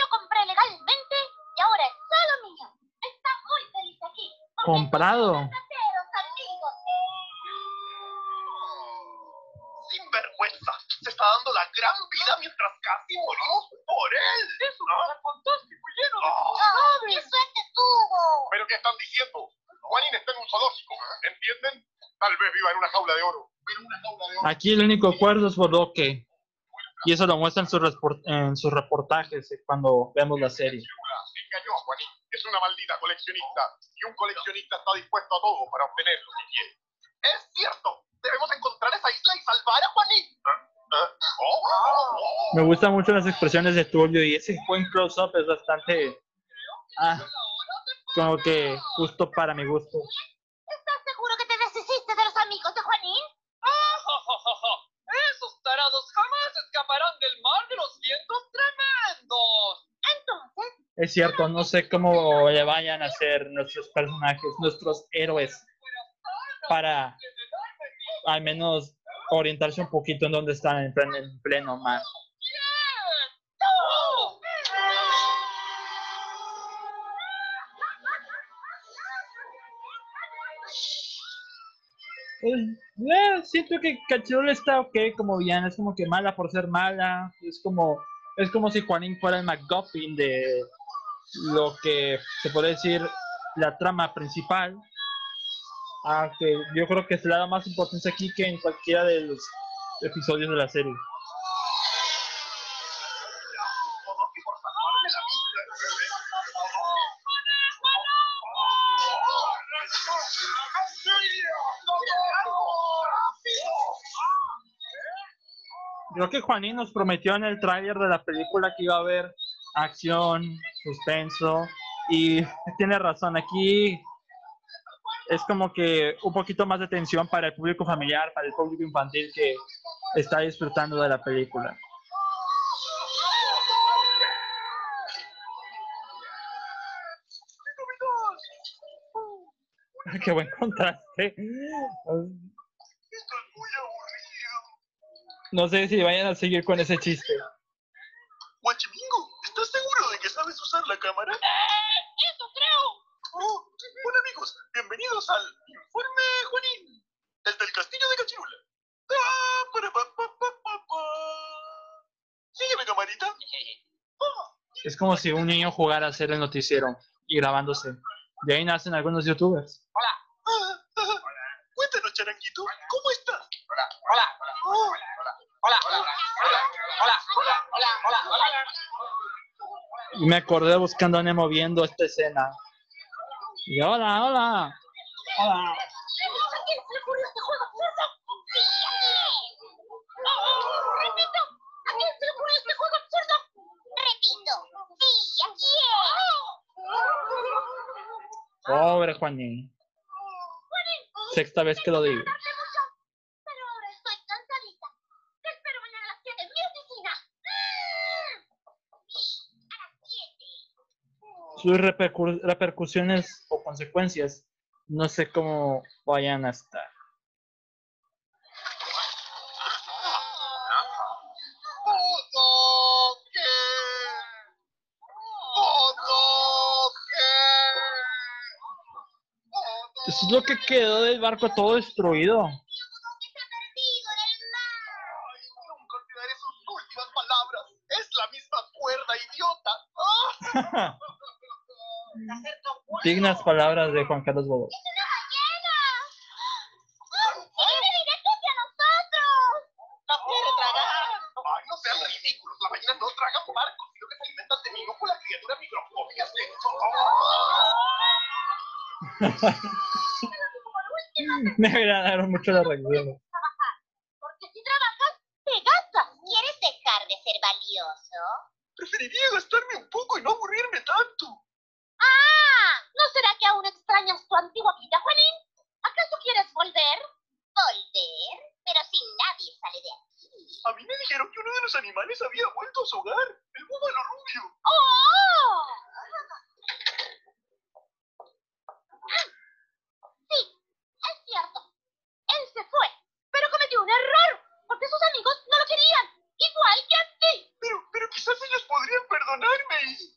Lo compré legalmente y ahora es solo mío. Está muy feliz aquí. Comprado. Gran vida mientras casi morimos por él. Es un lugar fantástico, lleno de Oh, ¡Oh, qué suerte tuvo! ¿Pero qué están diciendo? Juanín está en un zoológico, ¿entienden? Tal vez viva en una jaula de oro. Pero una jaula de oro. Aquí el único acuerdo es Bodoque. Y eso lo muestran en sus, en sus reportajes eh, cuando vemos la serie. Engañó a Juanín. Es una maldita coleccionista. Y un coleccionista está dispuesto a todo para obtener lo que quiere. ¡Es cierto! Debemos encontrar esa isla y salvar a Juanín. ¿Eh? Me gustan mucho las expresiones de Tulio y ese buen close-up es bastante... Ah, como que justo para mi gusto. ¿Estás seguro que te deshiciste de los amigos de Juanín? Esos tarados jamás escaparán del mar de los vientos tremendos. Entonces, Es cierto, no sé cómo le vayan a hacer nuestros personajes, nuestros héroes, para al menos orientarse un poquito en dónde están en pleno, en pleno mar. Pues, siento que Cachirula está ok como villana, es como que mala por ser mala, es como es como si Juanín fuera el McGuffin de lo que se puede decir la trama principal. Aunque yo creo que se le da más importancia aquí que en cualquiera de los episodios de la serie. Creo que Juanín nos prometió en el tráiler de la película que iba a haber acción, suspenso y [laughs] tiene razón, aquí es como que un poquito más de tensión para el público familiar, para el público infantil que está disfrutando de la película. [laughs] Qué buen contraste. No sé si vayan a seguir con ese chiste. Como si un niño jugara a hacer el noticiero y grabándose. De ahí nacen algunos youtubers. Ah, ah, Cuéntanos, Charanguito, ¿cómo estás? Hola, hola, Oh, hola, hola, hola, hola, hola, hola, hola. Y me acordé buscando a Nemo viendo esta escena. Y hola, hola. Hola. ¿A quién se le ocurrió este juego absurdo? Sí, a quién. Repito, ¿a quién se le ocurrió este juego absurdo? Repito, sí, ¿a quién? Pobre Juanín. Sexta vez que lo digo. Tarde mucho, pero ahora estoy cansadita. Te espero mañana a las 7 en mi oficina. Sí, a las 7. Sus repercu- repercusiones o consecuencias no sé cómo vayan a estar. Es lo que quedó del barco todo destruido. que se ha perdido en el mar. Ay, nunca olvidaré sus últimas palabras. Es la misma cuerda, idiota. ¡Ah! Hacer concurso. Dignas palabras de Juan Carlos Bodo. [laughs] [laughs] [laughs] [laughs] Me agradaron mucho las reacciones. Porque si trabajas, te gastas. ¿Quieres dejar de ser valioso? Preferiría gastarme un poco y no aburrirme tanto. ¡Ah! ¿No será que aún extrañas tu antigua vida, Juanín? ¿Acaso quieres volver? ¿Volver? Pero si nadie sale de aquí. A mí me dijeron que uno de los animales había vuelto a su hogar, el búfalo rubio. ¡Oh! Sí, es cierto. Él se fue, pero cometió un error, porque sus amigos no lo querían, igual que a ti. Pero, pero quizás ellos podrían perdonarme y...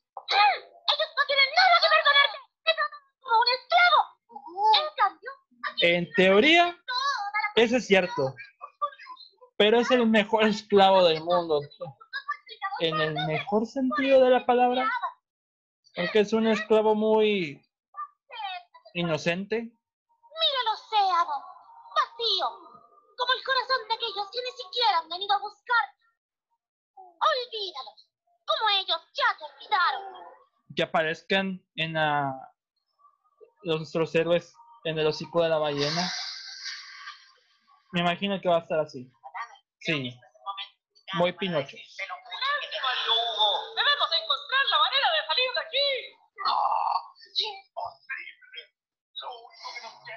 Ellos no tienen nada que perdonarte. Te tratan como un esclavo. En cambio, aquí En teoría, eso es cierto. Pero es el mejor esclavo del mundo. En el mejor sentido de la palabra. Porque es un esclavo muy inocente. Mira el océano, vacío, como el corazón de aquellos que ni siquiera han venido a buscar. Olvídalos, como ellos ya te olvidaron. Que aparezcan en la- nuestros héroes en el hocico de la ballena. Me imagino que va a estar así. Sí. Muy Pinocho.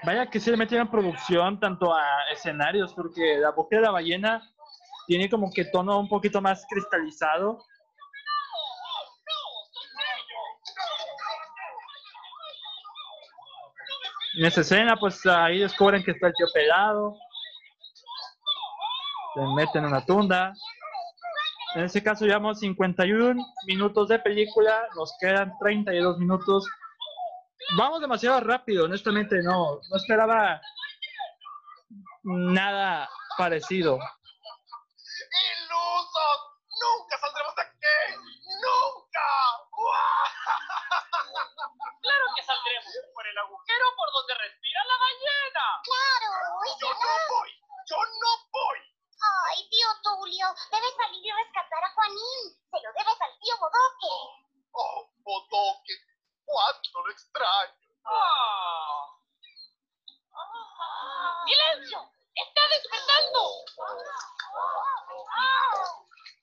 Vaya que se le metieron producción tanto a escenarios, porque la boca de la ballena tiene como que tono un poquito más cristalizado. En esa escena, pues ahí descubren que está el tío pelado. Se meten en una tunda. En ese caso llevamos 51 minutos de película, nos quedan 32 minutos. Vamos demasiado rápido, honestamente no, no esperaba nada parecido. ¡Ilusos! ¡Nunca saldremos de aquí! ¡Nunca! Claro que saldremos por el agujero por donde respira la ballena. Claro, ¡Yo no voy! ¡Yo no voy! Ay, tío Tulio, debes salir y rescatar a Juanín. Se lo debes al tío Bodoque. ¡Oh, Bodoque! ¡Cuánto lo extraño! Ah. ¡Silencio! ¡Está despertando!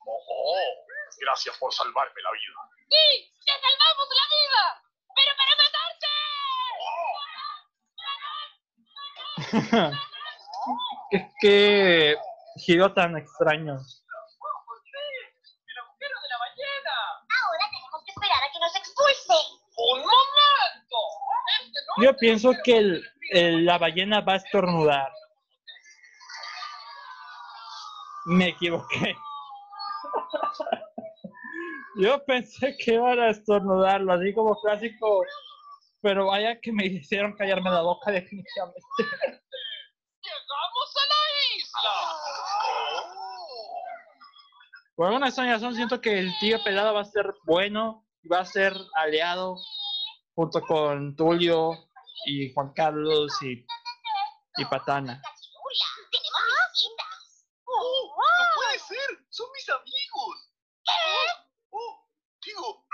¡Oh! Gracias por salvarme la vida. ¡Sí! ¡Te salvamos la vida! ¡Pero para matarte! [laughs] qué, qué giro tan extraño. ¡El agujero de la ballena! Ahora tenemos que esperar a que nos expulse. ¡Un momento! Este no Yo pienso que el- el- la ballena va a estornudar. Me equivoqué. Yo pensé que iban a estornudarlo, así como clásico. Pero vaya que me hicieron callarme la boca definitivamente. ¡Llegamos a la isla! Por alguna razón siento que el tío pelado va a ser bueno y va a ser aliado junto con Tulio y Juan Carlos y, y Patana. Cachirula, tenemos visitas. ¡Oh! ¡No puede ser! ¡Son mis amigos! ¿Qué? ¡Oh! Digo,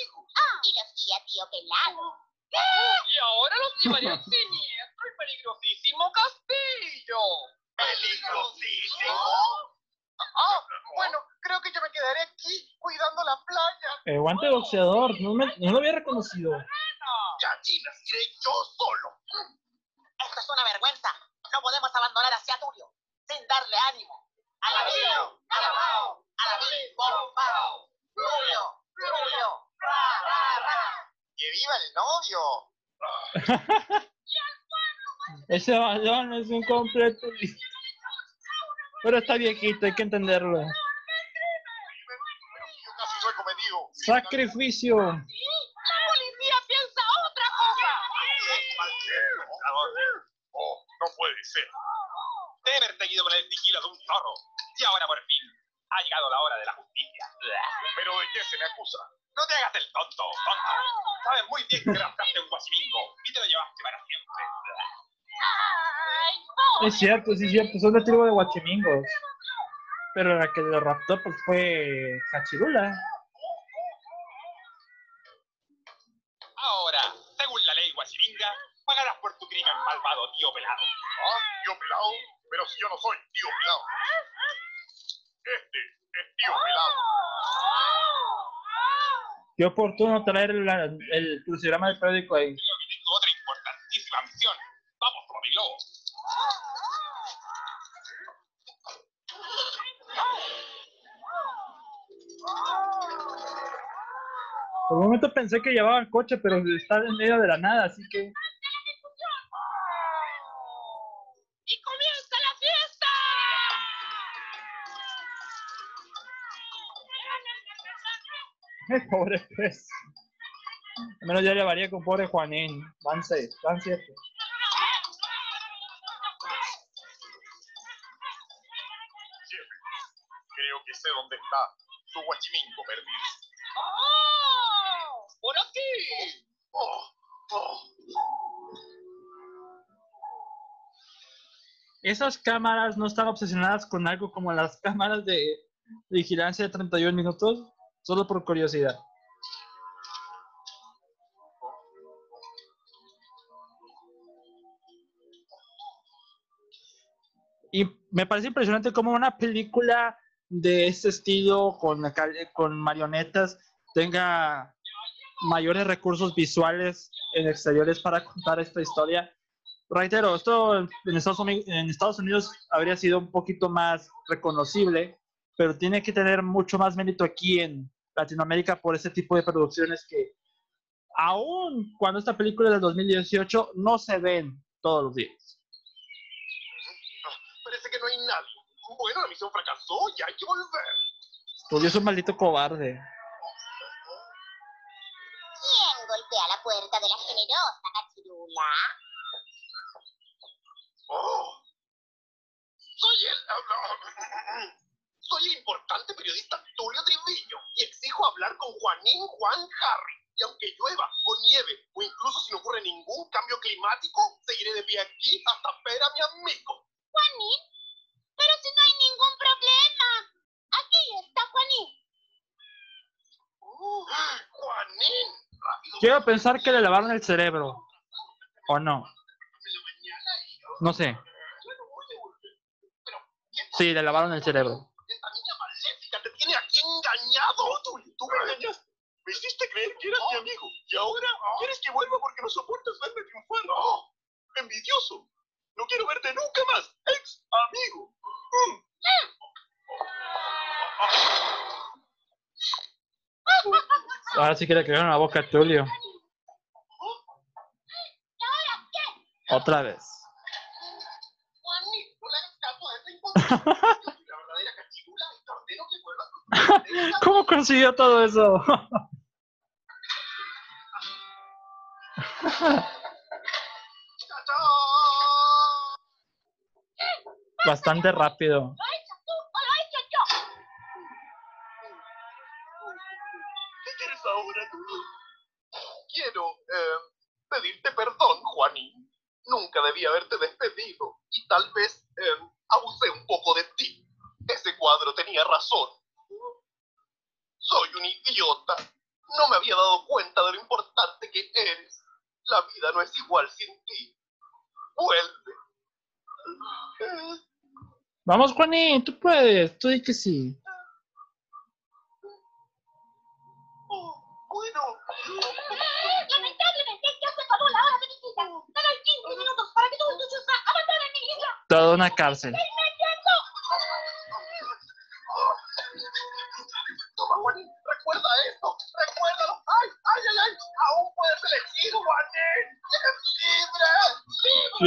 amigos. Y los guía tío pelado. Y ahora los llevaré al siniestro y peligrosísimo castillo. ¡Peligrosísimo! Ah, bueno, creo que yo me quedaré aquí cuidando la playa. El guante boxeador, no, me- no lo había reconocido. Gallinas, iré yo solo. Esto es una vergüenza. No podemos abandonar a Tulio sin darle ánimo. Alabío, alabao, alabí, bombao. Ra, ra. ¡Que viva el novio! [laughs] Ese balón es un completo. Pero está viejito, hay que entenderlo. Sacrificio. La policía piensa otra cosa. Oh, no puede ser. de haber seguido con el sigilo de un zorro. Y ahora por fin ha llegado la hora de la justicia. ¿Pero de qué se me acusa? No te hagas el tonto, tonto. Sabes muy bien que raptaste un guasimingo y te lo llevaste para siempre. Es cierto, sí es cierto, son de tribu de Guachimingos. Pero la que lo raptó pues fue Cachirula. Ahora, según la ley guasiminga, pagarás por tu crimen malvado, tío pelado. ¿Ah? ¿Tío pelado? Pero si yo no soy tío pelado. Este es tío pelado. Qué oportuno traer la- el crucigrama del periódico ahí. Creo que tengo otra importantísima misión. Vamos, Lobo. Por un momento pensé que llevaba el coche, pero está en medio de la nada, así que. ¡Y comienza la fiesta! El [laughs] pobre pez. Al menos ya llevaría con pobre Juanín. Van seis, van siete. Creo que sé dónde está su guachimingo perdido. ¡Oh! ¡Por aquí! Oh, oh. Esas cámaras no están obsesionadas con algo como las cámaras de vigilancia de 31 minutos, solo por curiosidad. Y me parece impresionante cómo una película de este estilo, con, con marionetas, tenga mayores recursos visuales en exteriores para contar esta historia. Reitero, esto en Estados, Uni- en Estados Unidos habría sido un poquito más reconocible, pero tiene que tener mucho más mérito aquí en Latinoamérica por ese tipo de producciones que, aún cuando esta película es del 2018, no se ven todos los días. Parece que no hay nadie. Bueno, la misión fracasó y hay que volver. Pues yo soy un maldito cobarde. ¿Quién golpea la puerta de la generosa cachirula? Oh. Soy el... Soy el importante periodista Tulio Triviño y exijo hablar con Juanín Juan Harry. Y aunque llueva o nieve, o incluso si no ocurre ningún cambio climático, seguiré de pie aquí hasta ver a mi amigo. Juanín, pero si no hay ningún problema. Aquí está Juanín. Uh, Juanín. Rápido. Quiero pensar que le lavaron el cerebro. ¿O no? No sé. yo no voy a volver. Pero, ¿qué Sí, le lavaron el cerebro. Esta niña maléfica te tiene aquí engañado. Tú, tú me engañaste. Me hiciste creer que eras mi amigo. Y ahora quieres que vuelva porque no soportas verme triunfar. No. Envidioso. No quiero verte nunca más. Ex amigo. Mm. Ahora sí que le crearon la boca a Tulio. ¿Y ahora qué? Otra vez. [laughs] [laughs] ¿Cómo consiguió todo eso? [laughs] Bastante rápido. ¿Qué quieres ahora, Tulio? Quiero eh, pedirte perdón, Juanín. Nunca debí haberte despedido y tal vez eh, abusé un poco de ti. Ese cuadro tenía razón. Soy un idiota. No me había dado cuenta de lo importante que eres. La vida no es igual sin ti. Vuelve. Vamos, Juanín, tú puedes, tú di que sí. oh, bueno. Lamentablemente ya se acabó la hora de visita. Doy 15 minutos para que todos tus chusma abandonen mi isla. Toda una cárcel.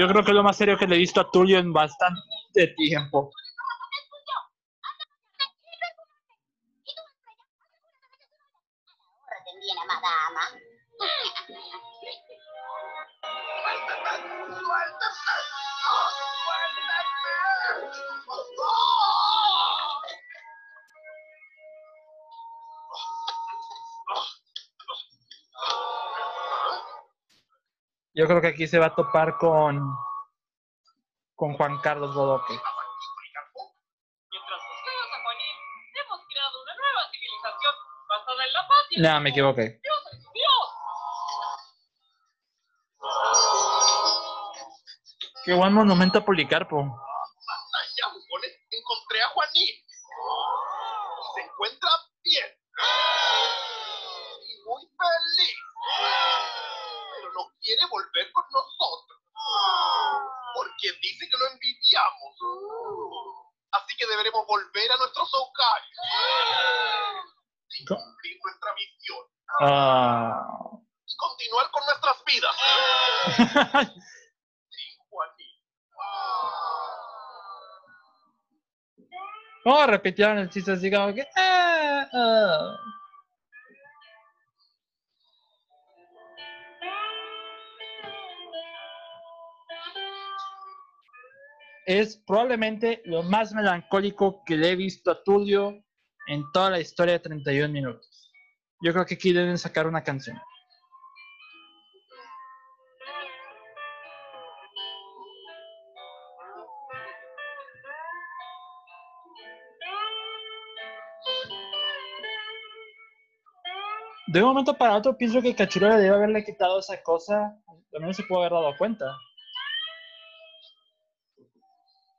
Yo creo que es lo más serio que le he visto a Tulio en bastante tiempo. Yo creo que aquí se va a topar con con Juan Carlos Bodoque. No, me equivoqué. Qué buen monumento a Policarpo. Allá, bufones, encontré a Juanín. Se encuentra bien. Y muy feliz. Pero no quiere volver con nosotros. Porque dice que lo envidiamos. Así que deberemos volver a nuestros hogares. Y Co- cumplir nuestra misión. Ah. Y continuar con nuestras vidas. Sin Juanín. ¿Cómo repitieron el chiste así que? ah, ah? Es probablemente lo más melancólico que le he visto a Tulio en toda la historia de 31 minutos. Yo creo que aquí deben sacar una canción. De un momento para otro pienso que Cachurora debe haberle quitado esa cosa. También se puede haber dado cuenta.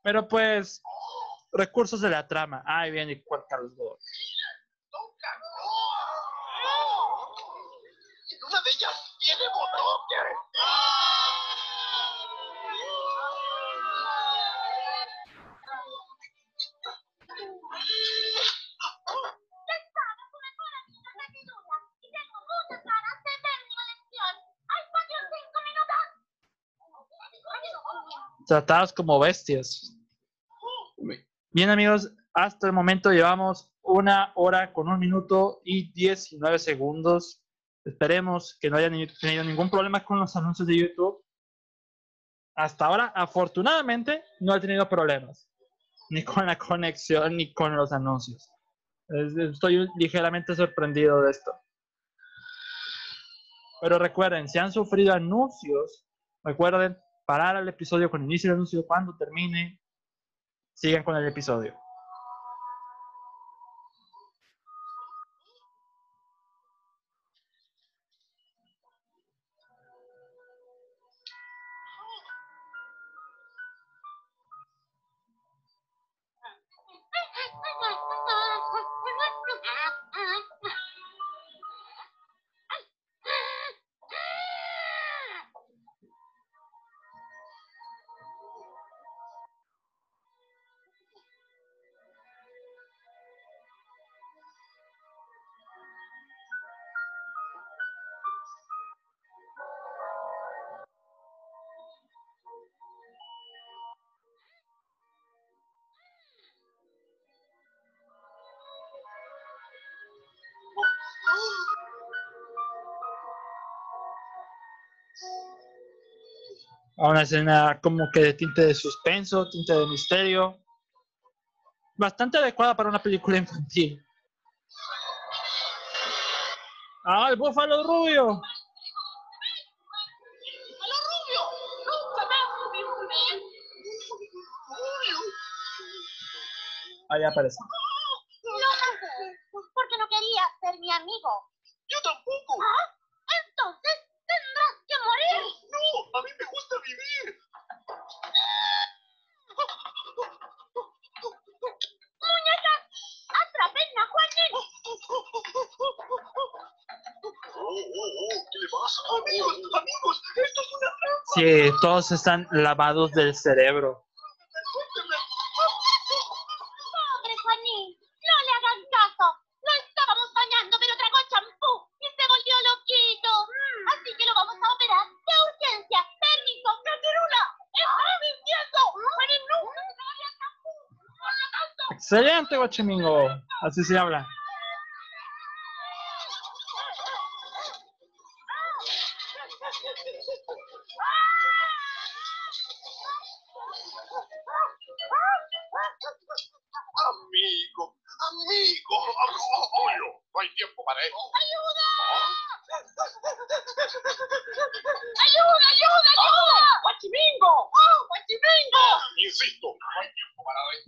Pero pues, recursos de la trama. Ahí viene Juan Carlos Godoy. Tratados como bestias. Bien amigos, hasta el momento llevamos una hora con un minuto y 19 segundos. Esperemos que no hayan ni- tenido ningún problema con los anuncios de YouTube. Hasta ahora, afortunadamente, no he tenido problemas. Ni con la conexión, ni con los anuncios. Es- Estoy ligeramente sorprendido de esto. Pero recuerden, si han sufrido anuncios, recuerden parar el episodio con inicio el anuncio, cuando termine, sigan con el episodio. A una escena como que de tinte de suspenso, tinte de misterio. Bastante adecuada para una película infantil. ¡Ah, el búfalo rubio! ¡A lo todos están lavados del cerebro. Pobre Juanín, no le hagan caso. Lo estábamos bañando, pero tragó champú y se volvió loquito. Así que lo vamos a operar de urgencia. Permiso, Caterula. ¡Estás mintiendo! Juanín nunca se tragaría champú. Por lo tanto, Excelente, Guachimingo. Así se habla.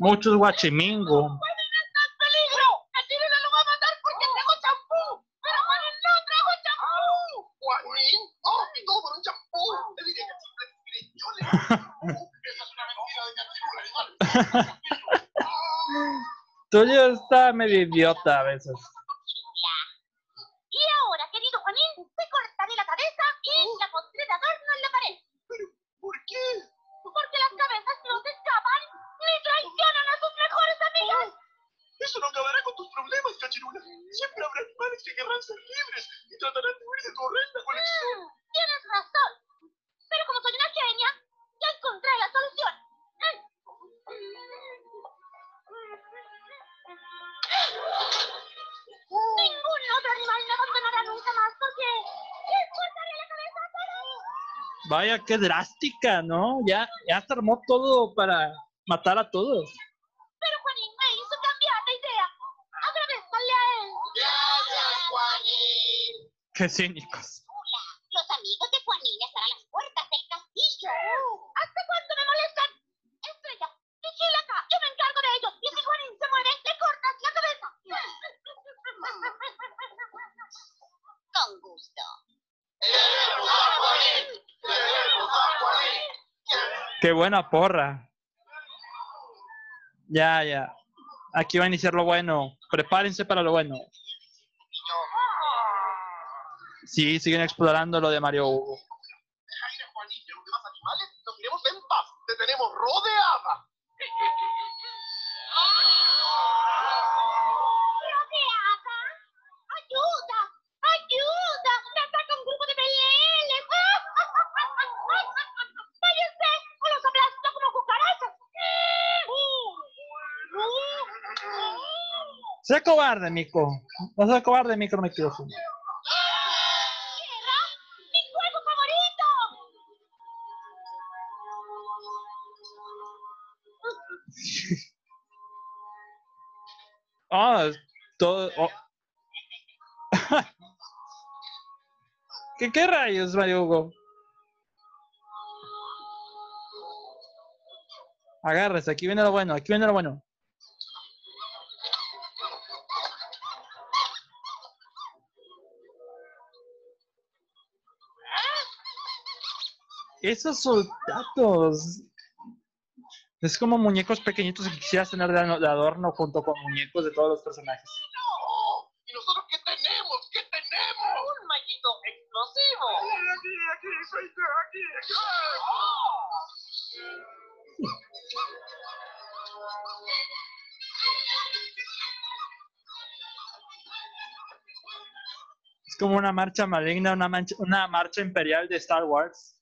Muchos Guachimingo. ¡Juanín está en peligro! ¡Caterula lo va a matar porque tragó champú! ¡Pero Juanín no tragó champú! Juanín, oh, no, por un champú. Le diré que siempre mire, yo le Esa es una mentira de Catirula, animal. [laughs] Tulio está medio idiota a veces. Y ahora, querido Juanín, te cortaré la cabeza y la pondré de adorno en la pared. ¿Por qué? Porque las cabezas no se escapan ni traicionan a sus mejores amigas. Eso no acabará con tus problemas, Cachirula. Siempre habrá animales que querrán ser libres y tratarán de huir de tu horrenda colección. Mm, tienes razón. Pero como soy una genia, ya encontré la solución. Ningún otro animal me abandonará nunca más porque les cortaré la cabeza a todos. Vaya, qué drástica, ¿no? Ya, ya se armó todo para matar a todos. Pero Juanín me hizo cambiar de idea. Agradezcanle a él. ¡Gracias, Juanín! Qué cínicos. Los amigos de Juanín están a las puertas del castillo. ¿Hasta cuándo me molestan? Estrella, vigila acá. Yo me encargo de ellos. Y si Juanín se mueve, le cortas la cabeza. Con gusto. Qué buena porra. Ya, ya. Aquí va a iniciar lo bueno. Prepárense para lo bueno. Sí, siguen explorando lo de Mario Hugo. Deja ir a Juanín y a los demás animales. Nos iremos en paz. Te tenemos rodeada. ¿Pero qué haga? ¡Ayuda! ¡Ayuda! ¡Me ataca un grupo de peleles! ¡Váyanse! ¡O los aplasto como cucarachas! Sé cobarde, Mico. No cobarde. Todo. oh. [laughs] ¿Qué, ¿Qué rayos, Mario Hugo? Agárrese, aquí viene lo bueno, aquí viene lo bueno. Esos soldados. Es como muñecos pequeñitos que quisieras tener de adorno junto con muñecos de todos los personajes. Como una marcha maligna, una, mancha- una marcha imperial de Star Wars.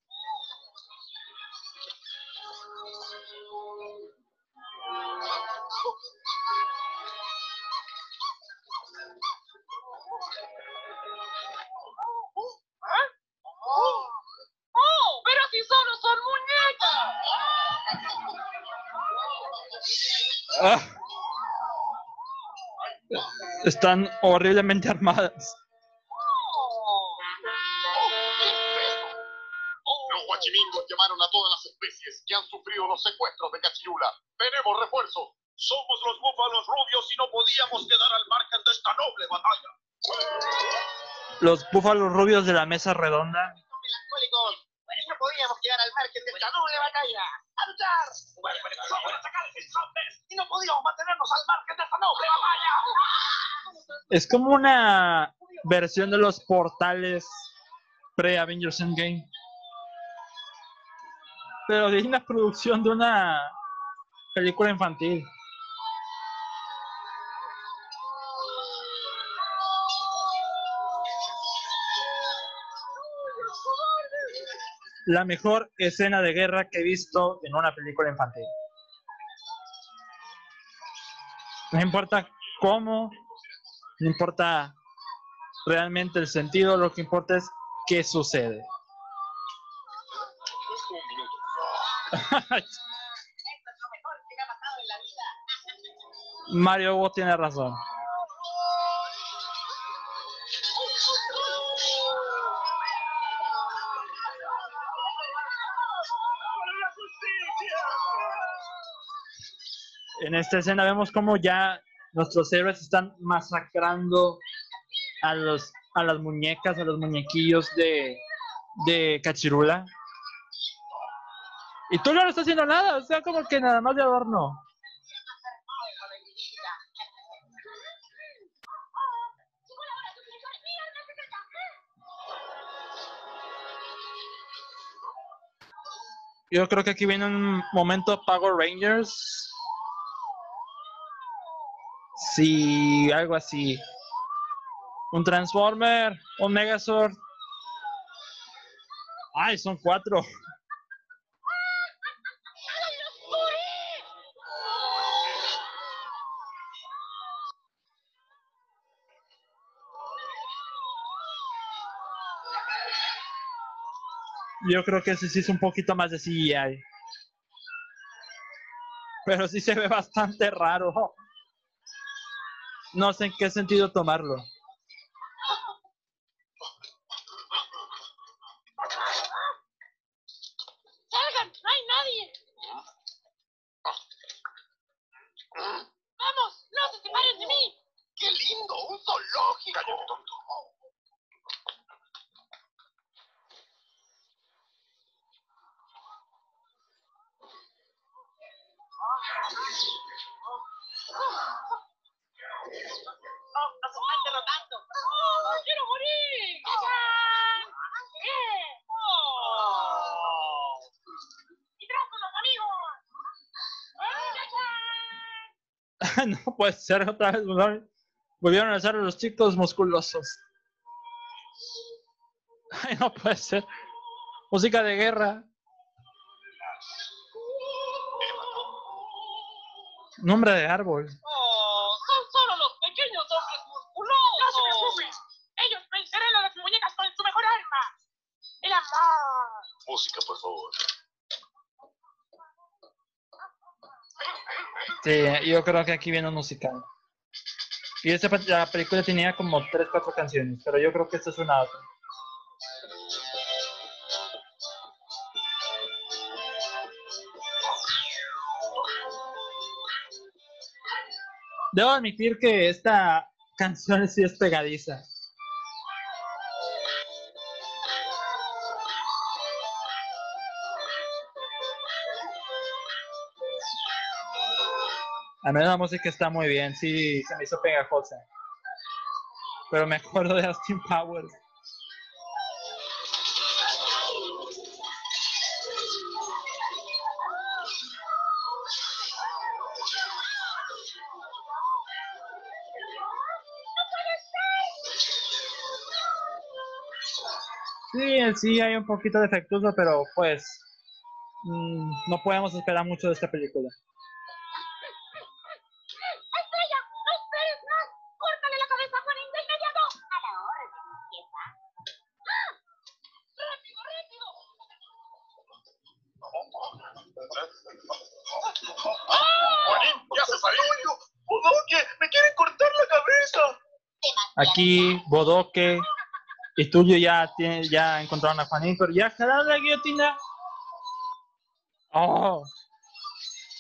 Ah. Están horriblemente armadas. Los búfalos rubios de la mesa redonda. Es como una versión de los portales pre-Avengers Endgame. Pero de una producción de una película infantil. La mejor escena de guerra que he visto en una película infantil. No importa cómo, no importa realmente el sentido, lo que importa es qué sucede. [laughs] Mario Hugo tiene razón. En esta escena vemos como ya nuestros héroes están masacrando a los a las muñecas, a los muñequillos de, de Cachirula. Y Tulio no está haciendo nada, o sea, como que nada más de adorno. Yo creo que aquí viene un momento Power Rangers. Sí, algo así. Un Transformer, un Megazord. Ay, son cuatro. Yo creo que ese sí es un poquito más de CGI. Pero sí se ve bastante raro. No sé en qué sentido tomarlo. ¡Salgan! ¡No hay nadie! ¡Vamos! ¡No se separen de mí! ¡Qué lindo! ¡Un zoológico! Cállate, tonto. ¡Oh, nos están derrotando! ¡Tachán! no puede ser otra vez. volvieron- a a los chicos musculosos. Ay, no puede ser. Música de guerra. Nombre de árbol. ¡Oh! ¡Son solo los pequeños hombres musculosos! ¡No se preocupen! Ellos vencerán a las muñecas con su mejor arma. ¡El amor! Música, por favor. Sí, yo creo que aquí viene un musical. Y esta, la película tenía como 3, 4 canciones, pero yo creo que esta es una otra. Debo admitir que esta canción sí es pegadiza. A menos la música está muy bien, sí, se me hizo pegajosa. Pero me acuerdo de Austin Powers. Sí, sí hay un poquito defectuoso, pero pues mm, no podemos esperar mucho de esta película. ¡Estrella! ¡No esperes más! ¡Córtale la cabeza a Juanín de inmediato! A la orden, jefa. ¡Ah! ¡Rápido, rápido! ¡Juanín, ya se salió! ¡Bodoque! ¡Me quieren cortar la cabeza! Aquí, Bodoque, Y Tulio ya tiene, ya encontraron a Juanín, pero ya jalaron la guillotina. Oh.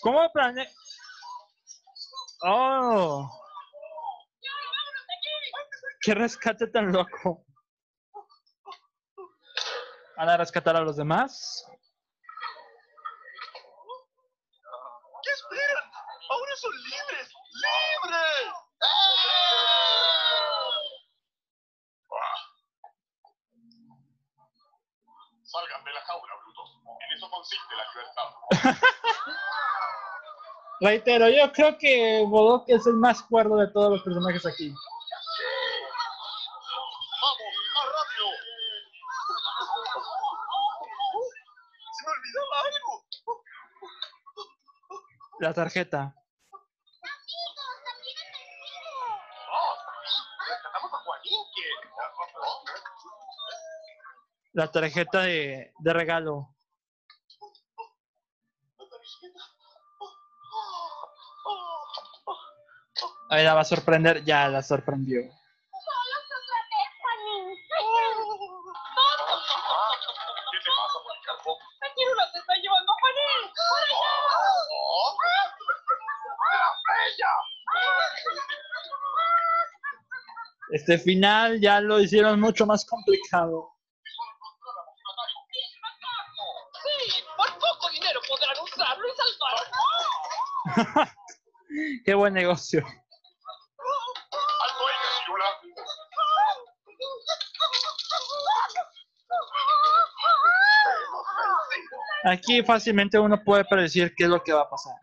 ¿Cómo plane? Oh. Qué rescate tan loco. ¿Van a rescatar a los demás? ¿Qué esperan? ¡Ahora son libres! ¡Libres! Salgan de la jaula, brutos. En eso consiste la libertad. [laughs] Reitero, yo creo que Bodoque es el más cuerdo de todos los personajes aquí. ¡Vamos, más rápido! ¡Se me olvidaba algo! La tarjeta. La tarjeta de, de regalo. Ahí la va a sorprender. Ya la sorprendió. Este final ya lo hicieron mucho más complicado. Qué buen negocio. Aquí fácilmente uno puede predecir qué es lo que va a pasar.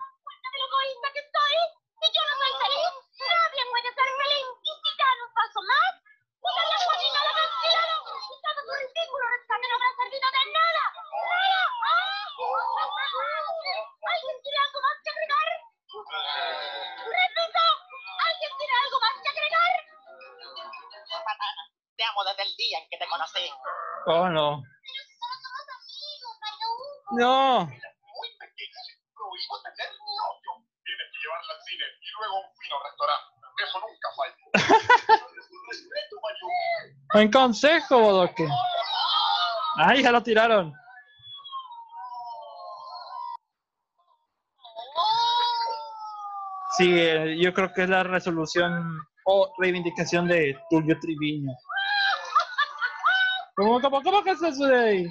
Buen consejo, Bodoque. Ay, ya lo tiraron. Sí, eh, yo creo que es la resolución o reivindicación de Tulio Triviño. ¿Cómo, cómo, cómo que es eso de ahí?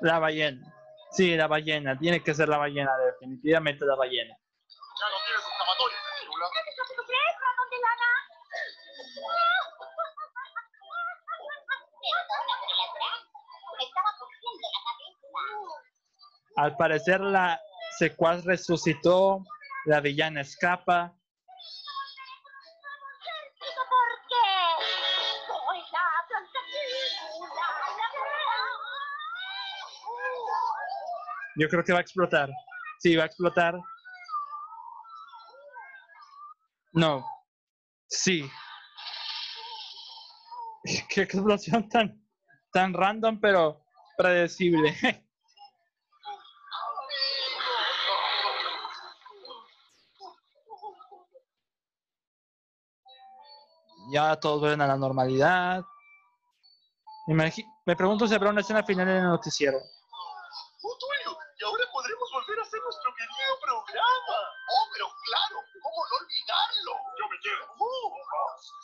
La ballena. Sí, la ballena. Tiene que ser la ballena, definitivamente la ballena. Al parecer la secuaz resucitó, la villana escapa. Yo creo que va a explotar. Sí, va a explotar. No. Sí. [laughs] Qué explosión tan, tan random, pero predecible. [laughs] ya todos vuelven a la normalidad. Me, imagi- me pregunto si habrá una escena final en el noticiero. ¡Oh, Tulio! Y ahora podremos volver a hacer nuestro querido programa. ¡Oh, pero claro! ¿Cómo no olvidarlo? Yo me quiero.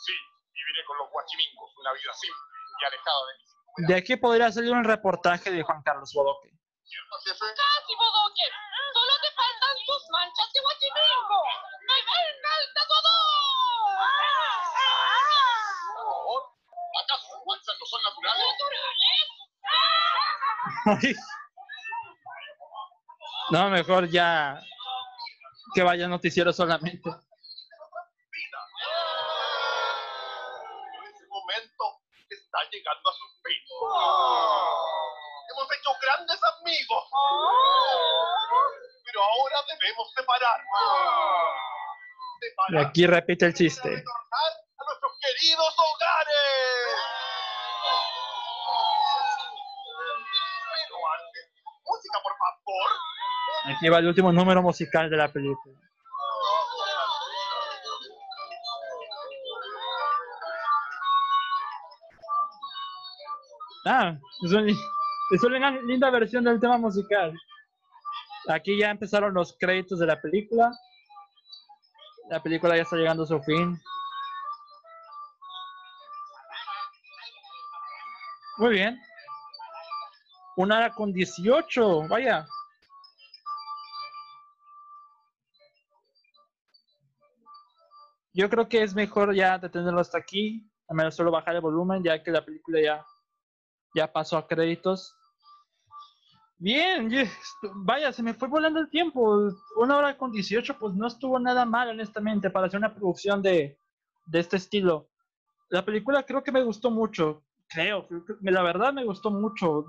sí, viviré con los guachimingos una vida simple y alejada de mis De aquí podría salir un reportaje de Juan Carlos Bodoque. ¡Casi, Bodoque! ¡Solo te faltan tus manchas de guachimingo! ¡Me venga el tatuador! Por favor, ¿acaso sus manchas no son naturales? Ay. No, mejor ya que vaya noticiero solamente. Ese momento está llegando a su fin. Hemos hecho grandes amigos. Pero ahora debemos separarnos. Y aquí repite el chiste. lleva el último número musical de la película. Ah, es, una linda versión del tema musical. Aquí ya empezaron los créditos de la película. La película ya está llegando a su fin. Muy bien. Una hora con 18, vaya. Yo creo que es mejor ya detenerlo hasta aquí. Al menos solo bajar el volumen, ya que la película ya, ya pasó a créditos. Bien, vaya, se me fue volando el tiempo. Una hora con 18, pues no estuvo nada mal, honestamente, para hacer una producción de, de este estilo. La película creo que me gustó mucho. Creo, la verdad me gustó mucho.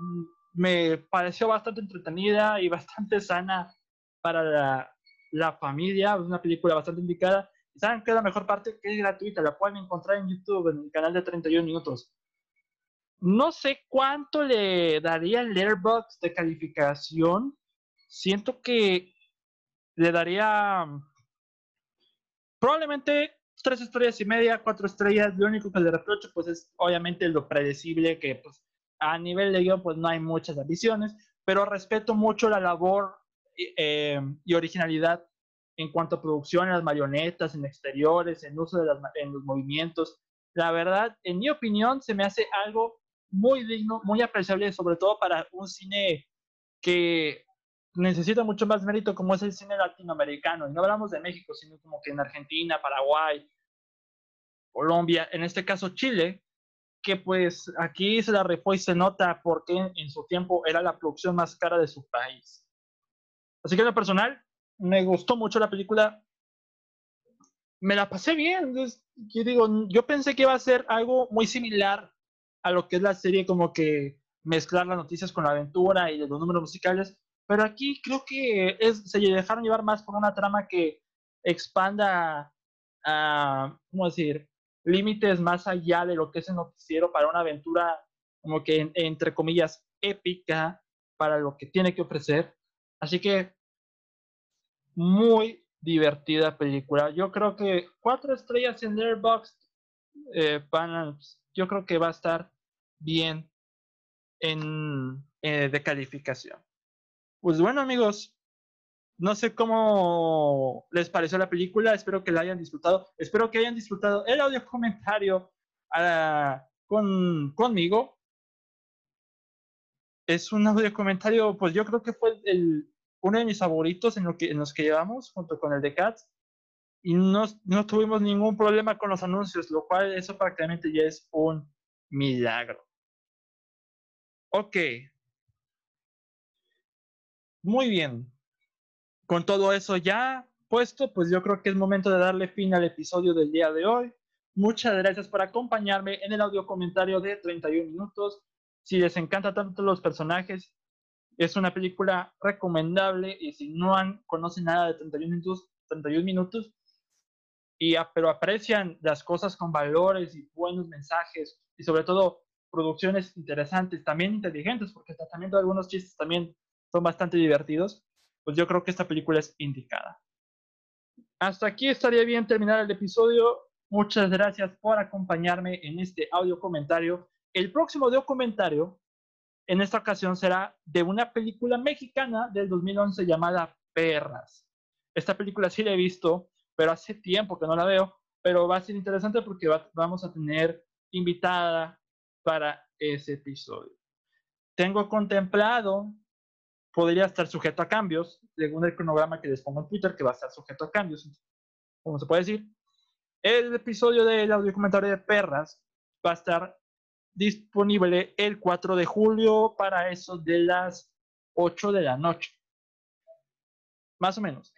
Me pareció bastante entretenida y bastante sana para la, la familia. Una película bastante indicada. ¿Y ¿Saben qué es la mejor parte? Que es gratuita. La pueden encontrar en YouTube, en el canal de 31 minutos. No sé cuánto le daría el Letterboxd de calificación. Siento que le daría mm, probablemente tres estrellas y media, cuatro estrellas. Lo único que le reprocho, pues, es obviamente lo predecible que, pues, a nivel de guion, pues, no hay muchas ambiciones, pero respeto mucho la labor y, eh, y originalidad en cuanto a producción, en las marionetas, en exteriores, en uso de las, en los movimientos. La verdad, en mi opinión, se me hace algo muy digno, muy apreciable, sobre todo para un cine que necesita mucho más mérito como es el cine latinoamericano. Y no hablamos de México, sino como que en Argentina, Paraguay, Colombia, en este caso Chile, que pues aquí se la rifó y se nota porque en su tiempo era la producción más cara de su país. Así que lo personal, me gustó mucho la película. Me la pasé bien. yo digo, yo pensé que iba a ser algo muy similar a lo que es la serie, como que mezclar las noticias con la aventura y los números musicales. Pero aquí creo que es, se dejaron llevar más por una trama que expanda, a, ¿cómo decir? Límites más allá de lo que es el noticiero para una aventura, como que en- entre comillas, épica para lo que tiene que ofrecer. Así que muy divertida película. Yo creo que cuatro estrellas en Letterboxd eh, van yo creo que va a estar bien en, eh, de calificación. Pues bueno, amigos, no sé cómo les pareció la película, espero que la hayan disfrutado, espero que hayan disfrutado el audio comentario ah, con, conmigo. Es un audio comentario, pues yo creo que fue el, uno de mis favoritos en, lo que, en los que llevamos, junto con el de Cats, y no, no tuvimos ningún problema con los anuncios, lo cual eso prácticamente ya es un milagro. Ok. Muy bien. Con todo eso ya puesto, pues yo creo que es momento de darle fin al episodio del día de hoy. Muchas gracias por acompañarme en el audio comentario de 31 minutos. Si les encanta tanto los personajes, es una película recomendable y si no han, conocen nada de 31 minutos, 31 minutos y, a- pero aprecian las cosas con valores y buenos mensajes y sobre todo producciones interesantes, también inteligentes, porque el tratamiento de algunos chistes también son bastante divertidos, pues yo creo que esta película es indicada. Hasta aquí estaría bien terminar el episodio. Muchas gracias por acompañarme en este audio comentario. El próximo audio comentario, en esta ocasión, será de una película mexicana del 2011 llamada Perras. Esta película sí la he visto, pero hace tiempo que no la veo, pero va a ser interesante porque va- vamos a tener invitada para ese episodio. Tengo contemplado, podría estar sujeto a cambios, según el cronograma que les pongo en Twitter, que va a estar sujeto a cambios, como se puede decir. El episodio del audio comentario de Perras va a estar disponible el 4 de julio para eso de las 8 de la noche. Más o menos.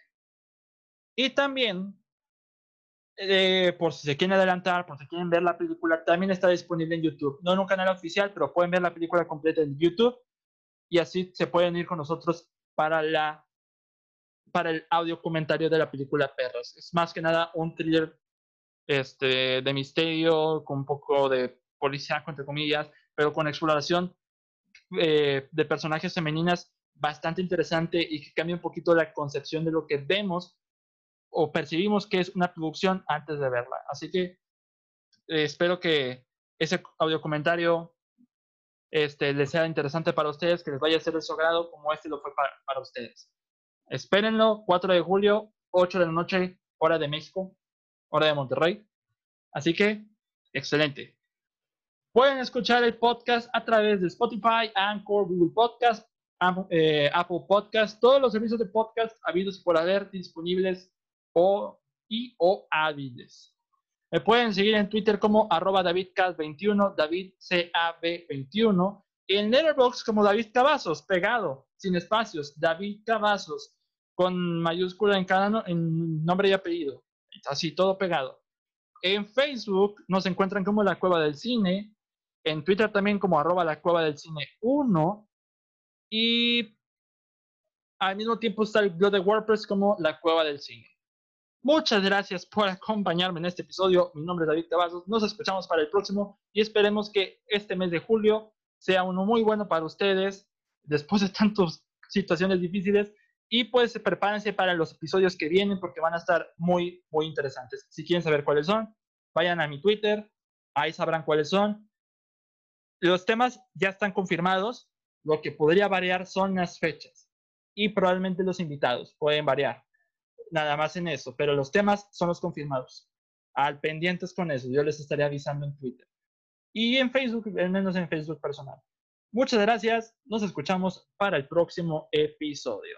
Y también, eh, por si se quieren adelantar, por si quieren ver la película, también está disponible en YouTube. No en un canal oficial, pero pueden ver la película completa en YouTube y así se pueden ir con nosotros para la para el audio comentario de la película Perros. Es más que nada un thriller este, de misterio, con un poco de policía, entre comillas, pero con exploración eh, de personajes femeninas bastante interesante y que cambia un poquito la concepción de lo que vemos o percibimos que es una producción antes de verla. Así que eh, espero que ese audio comentario este, les sea interesante para ustedes, que les vaya a ser de su agrado como este lo fue para, para ustedes. Espérenlo, 4 de julio, 8 de la noche, hora de México, hora de Monterrey. Así que, excelente. Pueden escuchar el podcast a través de Spotify, Anchor, Google Podcast, eh, Apple Podcast, todos los servicios de podcast habidos por haber disponibles o, y o hábiles. Me pueden seguir en Twitter como arroba DavidCast21, DavidCAB21, y en Letterboxd como David Cavazos, pegado, sin espacios, David Cavazos, con mayúscula en cada en nombre y apellido, así todo pegado. En Facebook nos encuentran como La Cueva del Cine, en Twitter también como arroba La Cueva del Cine 1, y al mismo tiempo está el blog de WordPress como La Cueva del Cine. Muchas gracias por acompañarme en este episodio. Mi nombre es David Cavazos. Nos escuchamos para el próximo y esperemos que este mes de julio sea uno muy bueno para ustedes después de tantas situaciones difíciles. Y pues prepárense para los episodios que vienen porque van a estar muy, muy interesantes. Si quieren saber cuáles son, vayan a mi Twitter, ahí sabrán cuáles son. Los temas ya están confirmados. Lo que podría variar son las fechas y probablemente los invitados pueden variar. Nada más en eso, pero los temas son los confirmados. Al pendientes con eso, yo les estaré avisando en Twitter. Y en Facebook, al menos en Facebook personal. Muchas gracias, nos escuchamos para el próximo episodio.